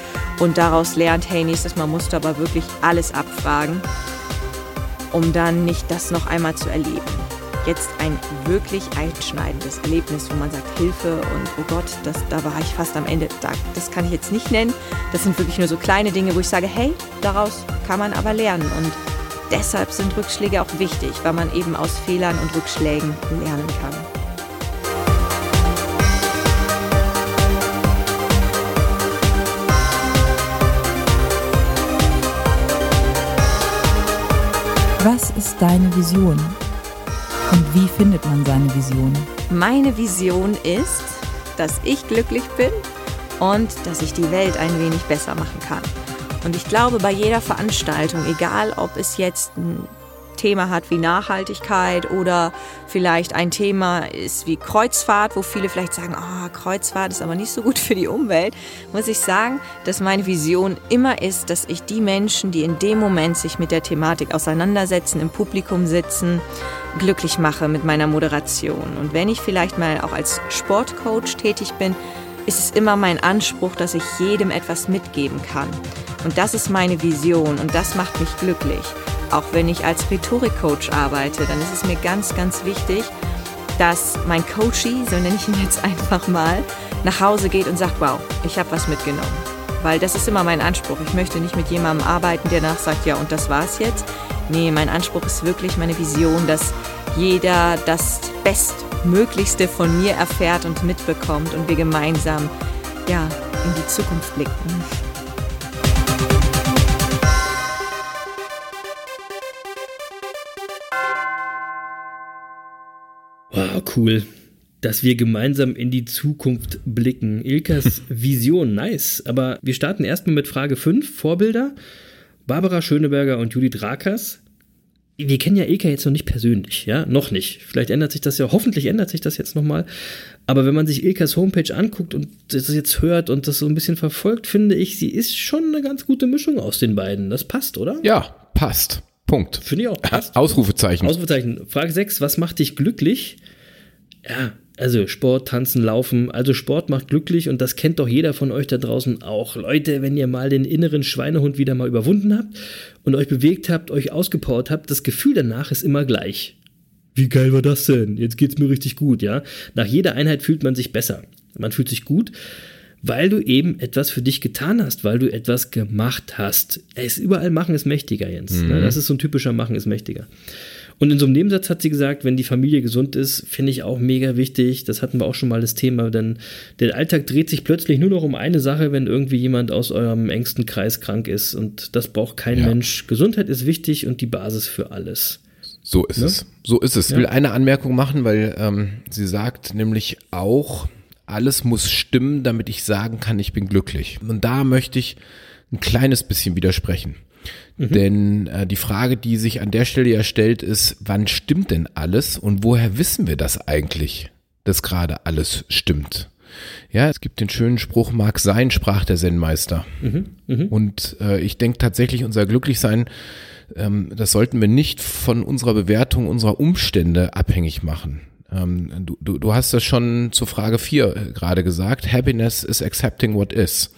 und daraus lernt, hey, nächstes Mal musst du aber wirklich alles abfragen um dann nicht das noch einmal zu erleben. Jetzt ein wirklich einschneidendes Erlebnis, wo man sagt Hilfe und oh Gott, das, da war ich fast am Ende. Das kann ich jetzt nicht nennen. Das sind wirklich nur so kleine Dinge, wo ich sage, hey, daraus kann man aber lernen. Und deshalb sind Rückschläge auch wichtig, weil man eben aus Fehlern und Rückschlägen lernen kann. Was ist deine Vision? Und wie findet man seine Vision? Meine Vision ist, dass ich glücklich bin und dass ich die Welt ein wenig besser machen kann. Und ich glaube, bei jeder Veranstaltung, egal ob es jetzt ein Thema hat wie Nachhaltigkeit oder vielleicht ein Thema ist wie Kreuzfahrt, wo viele vielleicht sagen, oh, Kreuzfahrt ist aber nicht so gut für die Umwelt, muss ich sagen, dass meine Vision immer ist, dass ich die Menschen, die in dem Moment sich mit der Thematik auseinandersetzen, im Publikum sitzen, glücklich mache mit meiner Moderation. Und wenn ich vielleicht mal auch als Sportcoach tätig bin, ist es immer mein Anspruch, dass ich jedem etwas mitgeben kann. Und das ist meine Vision und das macht mich glücklich. Auch wenn ich als Rhetorikcoach arbeite, dann ist es mir ganz, ganz wichtig, dass mein Coachie, so nenne ich ihn jetzt einfach mal, nach Hause geht und sagt, wow, ich habe was mitgenommen. Weil das ist immer mein Anspruch. Ich möchte nicht mit jemandem arbeiten, der nach sagt, ja, und das war's jetzt. Nee, mein Anspruch ist wirklich meine Vision, dass jeder das Bestmöglichste von mir erfährt und mitbekommt und wir gemeinsam ja, in die Zukunft blicken. Cool. Dass wir gemeinsam in die Zukunft blicken. Ilkas Vision, nice. Aber wir starten erstmal mit Frage 5, Vorbilder. Barbara Schöneberger und Judith Rakers. Wir kennen ja Ilka jetzt noch nicht persönlich, ja, noch nicht. Vielleicht ändert sich das ja, hoffentlich ändert sich das jetzt nochmal. Aber wenn man sich Ilkas Homepage anguckt und das jetzt hört und das so ein bisschen verfolgt, finde ich, sie ist schon eine ganz gute Mischung aus den beiden. Das passt, oder? Ja, passt. Punkt. Finde ich auch. Passt. Ausrufezeichen. Ausrufezeichen. Frage 6, was macht dich glücklich? Ja, also Sport, Tanzen, Laufen. Also Sport macht glücklich und das kennt doch jeder von euch da draußen auch. Leute, wenn ihr mal den inneren Schweinehund wieder mal überwunden habt und euch bewegt habt, euch ausgepowert habt, das Gefühl danach ist immer gleich. Wie geil war das denn? Jetzt geht's mir richtig gut, ja? Nach jeder Einheit fühlt man sich besser. Man fühlt sich gut, weil du eben etwas für dich getan hast, weil du etwas gemacht hast. Es überall machen ist mächtiger, Jens. Mhm. Das ist so ein typischer Machen ist mächtiger. Und in so einem Nebensatz hat sie gesagt, wenn die Familie gesund ist, finde ich auch mega wichtig. Das hatten wir auch schon mal das Thema, denn der Alltag dreht sich plötzlich nur noch um eine Sache, wenn irgendwie jemand aus eurem engsten Kreis krank ist. Und das braucht kein ja. Mensch. Gesundheit ist wichtig und die Basis für alles. So ist ja? es. So ist es. Ich will eine Anmerkung machen, weil ähm, sie sagt nämlich auch, alles muss stimmen, damit ich sagen kann, ich bin glücklich. Und da möchte ich ein kleines bisschen widersprechen. Mhm. Denn äh, die Frage, die sich an der Stelle ja stellt, ist, wann stimmt denn alles und woher wissen wir das eigentlich, dass gerade alles stimmt? Ja, es gibt den schönen Spruch, mag sein, sprach der Zen-Meister. Mhm, mh. Und äh, ich denke tatsächlich, unser Glücklichsein, ähm, das sollten wir nicht von unserer Bewertung unserer Umstände abhängig machen. Ähm, du, du, du hast das schon zur Frage 4 äh, gerade gesagt. Happiness is accepting what is.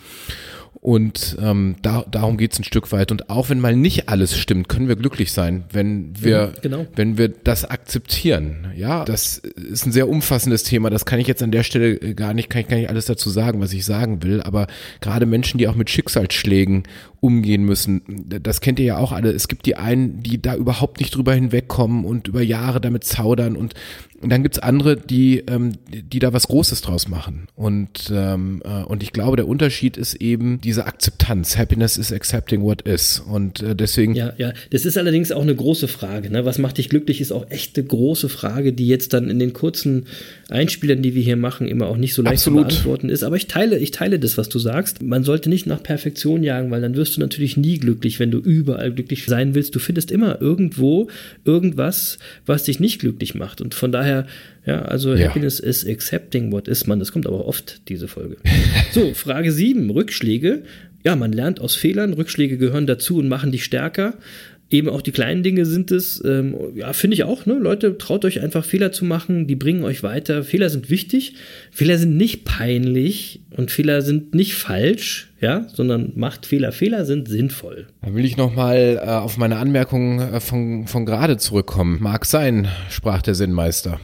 Und ähm, da, darum geht's ein Stück weit. Und auch wenn mal nicht alles stimmt, können wir glücklich sein, wenn wir, genau. wenn wir das akzeptieren. Ja, das ist ein sehr umfassendes Thema. Das kann ich jetzt an der Stelle gar nicht, kann ich gar nicht alles dazu sagen, was ich sagen will. Aber gerade Menschen, die auch mit Schicksalsschlägen umgehen müssen, das kennt ihr ja auch alle. Es gibt die einen, die da überhaupt nicht drüber hinwegkommen und über Jahre damit zaudern und und dann gibt's andere, die, ähm, die da was Großes draus machen. Und, ähm, äh, und ich glaube, der Unterschied ist eben diese Akzeptanz. Happiness is accepting what is. Und äh, deswegen. Ja, ja. Das ist allerdings auch eine große Frage. Ne? Was macht dich glücklich, ist auch echt eine große Frage, die jetzt dann in den kurzen Einspielern, die wir hier machen, immer auch nicht so leicht Absolut. zu beantworten ist. Aber ich teile, ich teile das, was du sagst. Man sollte nicht nach Perfektion jagen, weil dann wirst du natürlich nie glücklich, wenn du überall glücklich sein willst. Du findest immer irgendwo irgendwas, was dich nicht glücklich macht. Und von daher, ja, also ja. Happiness is accepting what is man. Das kommt aber oft, diese Folge. so, Frage 7, Rückschläge. Ja, man lernt aus Fehlern, Rückschläge gehören dazu und machen dich stärker eben auch die kleinen Dinge sind es. Ähm, ja, finde ich auch. Ne? Leute, traut euch einfach Fehler zu machen. Die bringen euch weiter. Fehler sind wichtig. Fehler sind nicht peinlich und Fehler sind nicht falsch, ja, sondern macht Fehler. Fehler sind sinnvoll. Da will ich noch mal äh, auf meine Anmerkung äh, von, von gerade zurückkommen. Mag sein, sprach der Sinnmeister.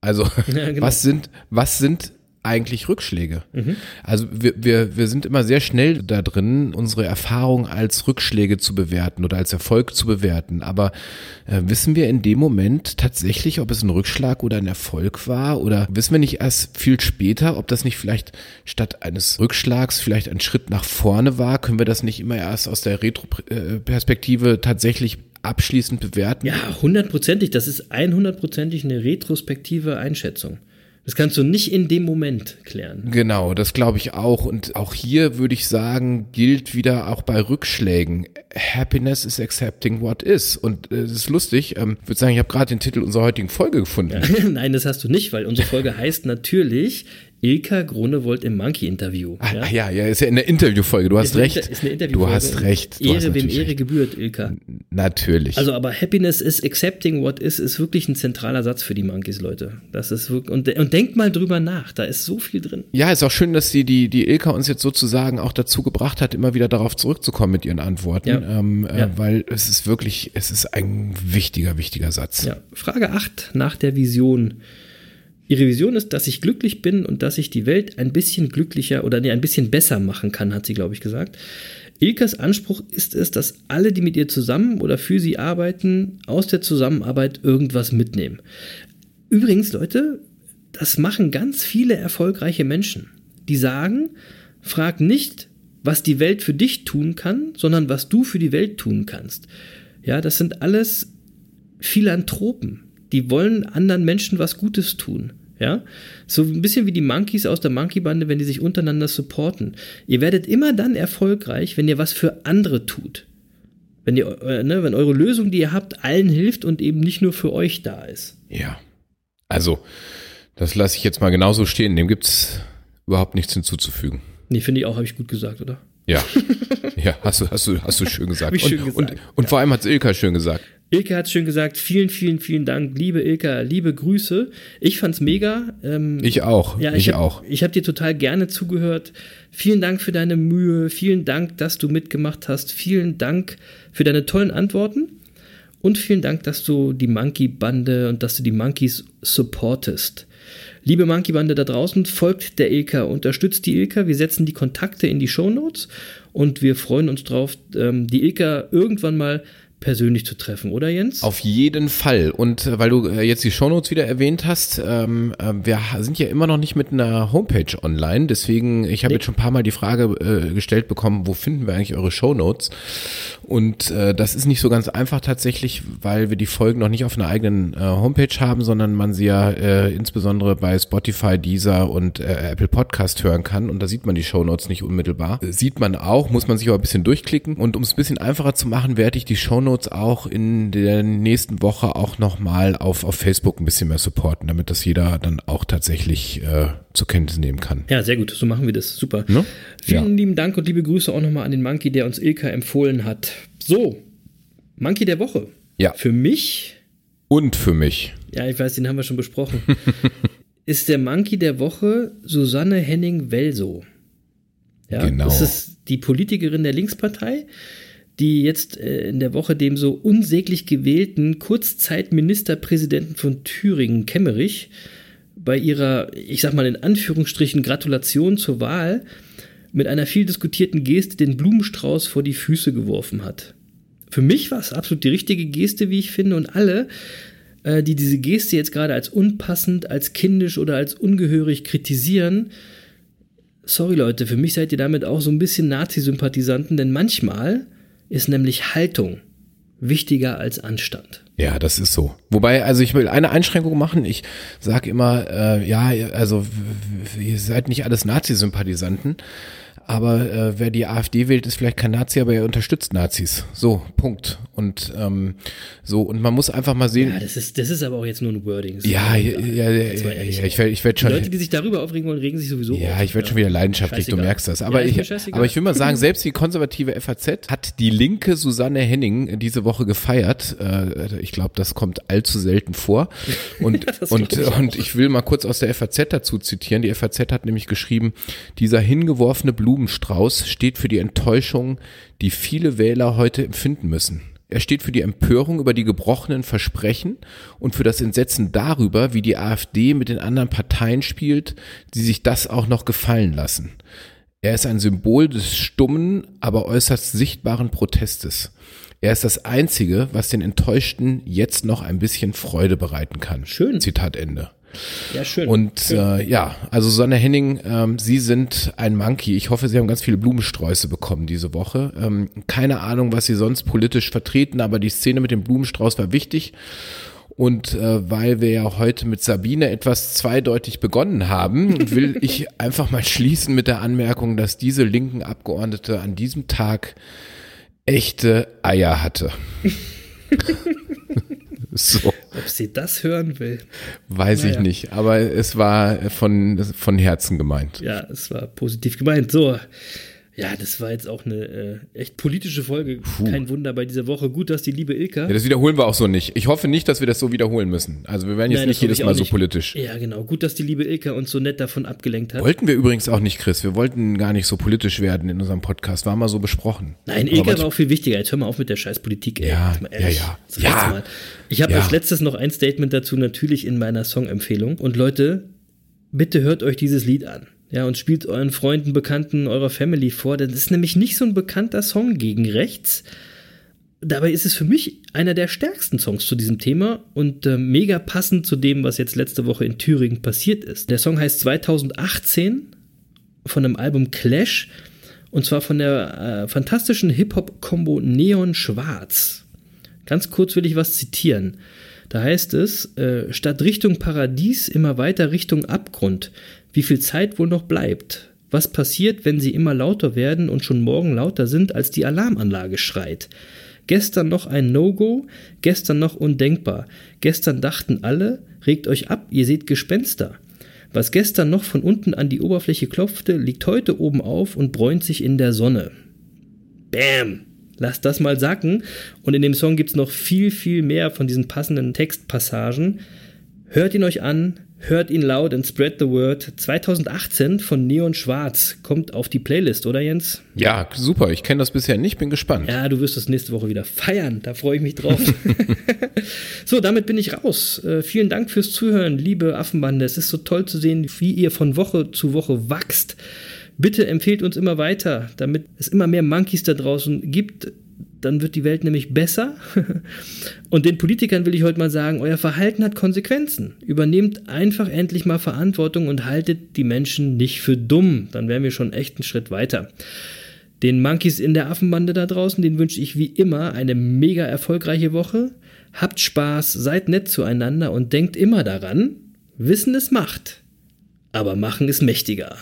Also, ja, genau. was sind, was sind eigentlich Rückschläge. Mhm. Also wir, wir, wir sind immer sehr schnell da drin, unsere Erfahrung als Rückschläge zu bewerten oder als Erfolg zu bewerten. Aber äh, wissen wir in dem Moment tatsächlich, ob es ein Rückschlag oder ein Erfolg war? Oder wissen wir nicht erst viel später, ob das nicht vielleicht statt eines Rückschlags vielleicht ein Schritt nach vorne war? Können wir das nicht immer erst aus der Retro-Perspektive tatsächlich abschließend bewerten? Ja, hundertprozentig. Das ist einhundertprozentig eine retrospektive Einschätzung. Das kannst du nicht in dem Moment klären. Genau, das glaube ich auch. Und auch hier würde ich sagen, gilt wieder auch bei Rückschlägen. Happiness is accepting what is. Und es äh, ist lustig. Ähm, ich würde sagen, ich habe gerade den Titel unserer heutigen Folge gefunden. Ja, nein, das hast du nicht, weil unsere Folge heißt natürlich Ilka Grunewold im Monkey-Interview. Ah, ja? ja, ja, ist ja in der Interviewfolge. Du hast ist recht. Eine, ist eine Interviewfolge. Du hast recht. Du Ehre, hast wem Ehre recht. gebührt, Ilka. Natürlich. Also, aber Happiness is accepting what is, ist wirklich ein zentraler Satz für die Monkeys, Leute. Das ist wirklich, und, und denkt mal drüber nach. Da ist so viel drin. Ja, ist auch schön, dass die, die, die Ilka uns jetzt sozusagen auch dazu gebracht hat, immer wieder darauf zurückzukommen mit ihren Antworten. Ja. Ähm, äh, ja. Weil es ist wirklich, es ist ein wichtiger, wichtiger Satz. Ja. Frage 8 nach der Vision. Ihre Vision ist, dass ich glücklich bin und dass ich die Welt ein bisschen glücklicher oder nee, ein bisschen besser machen kann, hat sie, glaube ich, gesagt. Ilkas Anspruch ist es, dass alle, die mit ihr zusammen oder für sie arbeiten, aus der Zusammenarbeit irgendwas mitnehmen. Übrigens, Leute, das machen ganz viele erfolgreiche Menschen. Die sagen, frag nicht, was die Welt für dich tun kann, sondern was du für die Welt tun kannst. Ja, das sind alles Philanthropen die wollen anderen Menschen was Gutes tun. Ja, so ein bisschen wie die Monkeys aus der Monkey-Bande, wenn die sich untereinander supporten. Ihr werdet immer dann erfolgreich, wenn ihr was für andere tut. Wenn, ihr, äh, ne, wenn eure Lösung, die ihr habt, allen hilft und eben nicht nur für euch da ist. Ja. Also, das lasse ich jetzt mal genauso stehen. Dem gibt's überhaupt nichts hinzuzufügen. Nee, finde ich auch, habe ich gut gesagt, oder? Ja. ja, hast du, hast du, hast du schön gesagt. Schön und, gesagt, und, und vor allem hat's Ilka schön gesagt. Ilke hat schön gesagt, vielen, vielen, vielen Dank, liebe Ilka, liebe Grüße. Ich fand's mega. Ähm, Ich auch. ja, ich hab, auch. Ich habe dir total gerne zugehört. Vielen Dank für deine Mühe, vielen Dank, dass du mitgemacht hast, vielen Dank für deine tollen Antworten und vielen Dank, dass du die Monkey-Bande und dass du die Monkeys supportest. Liebe Monkey-Bande da draußen, folgt der Ilka, unterstützt die Ilka. Wir setzen die Kontakte in die Shownotes und wir freuen uns drauf, ähm, die Ilka irgendwann mal persönlich zu treffen, oder Jens? Auf jeden Fall. Und äh, weil du äh, jetzt die Shownotes wieder erwähnt hast, ähm, äh, wir sind ja immer noch nicht mit einer Homepage online. Deswegen, ich habe Nee. jetzt schon ein paar Mal die Frage äh, gestellt bekommen, wo finden wir eigentlich eure Shownotes? Und äh, das ist nicht so ganz einfach tatsächlich, weil wir die Folgen noch nicht auf einer eigenen äh, Homepage haben, sondern man sie ja äh, insbesondere bei Spotify, Deezer und äh, Apple Podcast hören kann. Und da sieht man die Shownotes nicht unmittelbar. Sieht man auch, muss man sich aber ein bisschen durchklicken. Und um es ein bisschen einfacher zu machen, werde ich die Shownotes auch in der nächsten Woche auch nochmal auf, auf Facebook ein bisschen mehr supporten, damit das jeder dann auch tatsächlich äh, zur Kenntnis nehmen kann. Ja, sehr gut, so machen wir das. Super. Ne? Vielen Ja. lieben Dank und liebe Grüße auch nochmal an den Monkey, der uns Ilka empfohlen hat. So, Monkey der Woche. Ja. Für mich, Und für mich. ja, ich weiß, den haben wir schon besprochen, ist der Monkey der Woche Susanne Henning-Welso. Ja, Genau. Das ist die Politikerin der Linkspartei, die jetzt äh, in der Woche dem so unsäglich gewählten Kurzzeitministerpräsidenten von Thüringen, Kemmerich, bei ihrer, ich sag mal in Anführungsstrichen, Gratulation zur Wahl mit einer viel diskutierten Geste den Blumenstrauß vor die Füße geworfen hat. Für mich war es absolut die richtige Geste, wie ich finde, und alle, äh, die diese Geste jetzt gerade als unpassend, als kindisch oder als ungehörig kritisieren, sorry Leute, für mich seid ihr damit auch so ein bisschen Nazi-Sympathisanten, denn manchmal ist nämlich Haltung wichtiger als Anstand. Ja, das ist so. Wobei, also ich will eine Einschränkung machen. Ich sage immer, äh, ja, also ihr seid nicht alles Nazi-Sympathisanten, aber äh, wer die AfD wählt, ist vielleicht kein Nazi, aber er unterstützt Nazis. So, Punkt. Und ähm, so, und man muss einfach mal sehen. Ja, das ist, das ist aber auch jetzt nur ein Wording. Ja, ja, ja, ja, ja, ich werde ich werd Die schon. Leute, die sich darüber aufregen wollen, regen sich sowieso auf. Ja, ich werde schon wieder leidenschaftlich, du Scheißegal. merkst das. Aber, Ja, ich, aber ich will mal sagen, selbst die konservative FAZ hat die linke Susanne Henning diese Woche gefeiert. Äh, Ich glaube, das kommt allzu selten vor. Und, und, ich und ich will mal kurz aus der FAZ dazu zitieren. Die FAZ hat nämlich geschrieben, dieser hingeworfene Blumenstrauß steht für die Enttäuschung, die viele Wähler heute empfinden müssen. Er steht für die Empörung über die gebrochenen Versprechen und für das Entsetzen darüber, wie die AfD mit den anderen Parteien spielt, die sich das auch noch gefallen lassen. Er ist ein Symbol des stummen, aber äußerst sichtbaren Protestes. Er ist das Einzige, was den Enttäuschten jetzt noch ein bisschen Freude bereiten kann. Schön. Zitat Ende. Ja, schön. Und äh, ja, also Sonne Henning, ähm, Sie sind ein Monkey. Ich hoffe, Sie haben ganz viele Blumensträuße bekommen diese Woche. Ähm, keine Ahnung, was Sie sonst politisch vertreten, aber die Szene mit dem Blumenstrauß war wichtig. Und äh, weil wir ja heute mit Sabine etwas zweideutig begonnen haben, will ich einfach mal schließen mit der Anmerkung, dass diese linken Abgeordnete an diesem Tag echte Eier hatte. so. Ob sie das hören will. Weiß ich Naja. nicht, aber es war von, von Herzen gemeint. Ja, es war positiv gemeint. So. Ja, das war jetzt auch eine äh, echt politische Folge. Kein Wunder bei dieser Woche. Gut, dass die liebe Ilka. Ja, das wiederholen wir auch so nicht. Ich hoffe nicht, dass wir das so wiederholen müssen. Also wir werden jetzt Nein, nicht jedes Mal auch so nicht. politisch. Ja, genau. Gut, dass die liebe Ilka uns so nett davon abgelenkt hat. Wollten wir übrigens auch nicht, Chris. Wir wollten gar nicht so politisch werden in unserem Podcast. War mal so besprochen. Nein, Aber Ilka war auch viel wichtiger. Jetzt hör mal auf mit der Scheißpolitik, ey. Ja, ja, ja. Das Ja. Mal. Ich habe Ja. als letztes noch ein Statement dazu, natürlich in meiner Songempfehlung. Und Leute, bitte hört euch dieses Lied an. Ja, und spielt euren Freunden, Bekannten, eurer Family vor. Das ist nämlich nicht so ein bekannter Song gegen rechts. Dabei ist es für mich einer der stärksten Songs zu diesem Thema und äh, mega passend zu dem, was jetzt letzte Woche in Thüringen passiert ist. Der Song heißt 2018 von dem Album Clash und zwar von der äh, fantastischen Hip-Hop-Kombo Neon Schwarz. Ganz kurz will ich was zitieren. Da heißt es, äh, statt Richtung Paradies immer weiter Richtung Abgrund. Wie viel Zeit wohl noch bleibt? Was passiert, wenn sie immer lauter werden und schon morgen lauter sind, als die Alarmanlage schreit? Gestern noch ein No-Go, gestern noch undenkbar. Gestern dachten alle, regt euch ab, ihr seht Gespenster. Was gestern noch von unten an die Oberfläche klopfte, liegt heute oben auf und bräunt sich in der Sonne. Bam! Lasst das mal sacken. Und in dem Song gibt es noch viel, viel mehr von diesen passenden Textpassagen. Hört ihn euch an, hört ihn laut and spread the word. 2018 von Neon Schwarz kommt auf die Playlist, oder Jens? Ja, super. Ich kenne das bisher nicht, bin gespannt. Ja, du wirst es nächste Woche wieder feiern. Da freue ich mich drauf. so, damit bin ich raus. Äh, vielen Dank fürs Zuhören, liebe Affenbande. Es ist so toll zu sehen, wie ihr von Woche zu Woche wachst. Bitte empfehlt uns immer weiter, damit es immer mehr Monkeys da draußen gibt. Dann wird die Welt nämlich besser. Und den Politikern will ich heute mal sagen, euer Verhalten hat Konsequenzen. Übernehmt einfach endlich mal Verantwortung und haltet die Menschen nicht für dumm. Dann wären wir schon echt einen Schritt weiter. Den Monkeys in der Affenbande da draußen, den wünsche ich wie immer eine mega erfolgreiche Woche. Habt Spaß, seid nett zueinander und denkt immer daran, Wissen ist Macht, aber Machen ist mächtiger.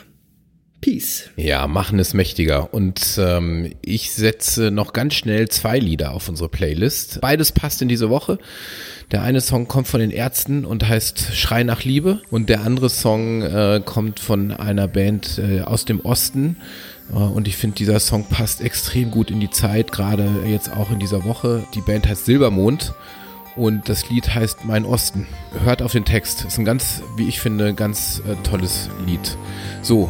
Peace. Ja, machen ist mächtiger. Und ähm, ich setze noch ganz schnell zwei Lieder auf unsere Playlist. Beides passt in diese Woche. Der eine Song kommt von den Ärzten und heißt Schrei nach Liebe. Und der andere Song äh, kommt von einer Band äh, aus dem Osten. Äh, und ich finde, dieser Song passt extrem gut in die Zeit, gerade jetzt auch in dieser Woche. Die Band heißt Silbermond. Und das Lied heißt Mein Osten. Hört auf den Text. Ist ein ganz, wie ich finde, ganz äh, tolles Lied. So,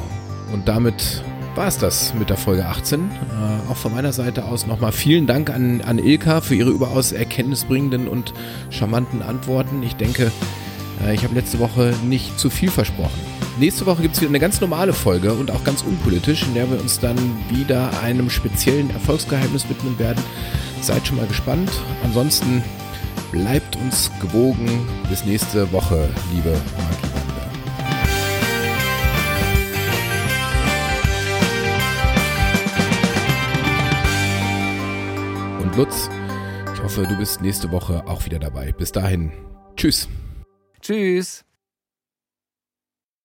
und damit war es das mit der Folge 18. Äh, auch von meiner Seite aus nochmal vielen Dank an, an Ilka für ihre überaus erkenntnisbringenden und charmanten Antworten. Ich denke, äh, ich habe letzte Woche nicht zu viel versprochen. Nächste Woche gibt es wieder eine ganz normale Folge und auch ganz unpolitisch, in der wir uns dann wieder einem speziellen Erfolgsgeheimnis widmen werden. Seid schon mal gespannt. Ansonsten bleibt uns gewogen. Bis nächste Woche, liebe Marki. Lutz. Ich hoffe, du bist nächste Woche auch wieder dabei. Bis dahin. Tschüss. Tschüss.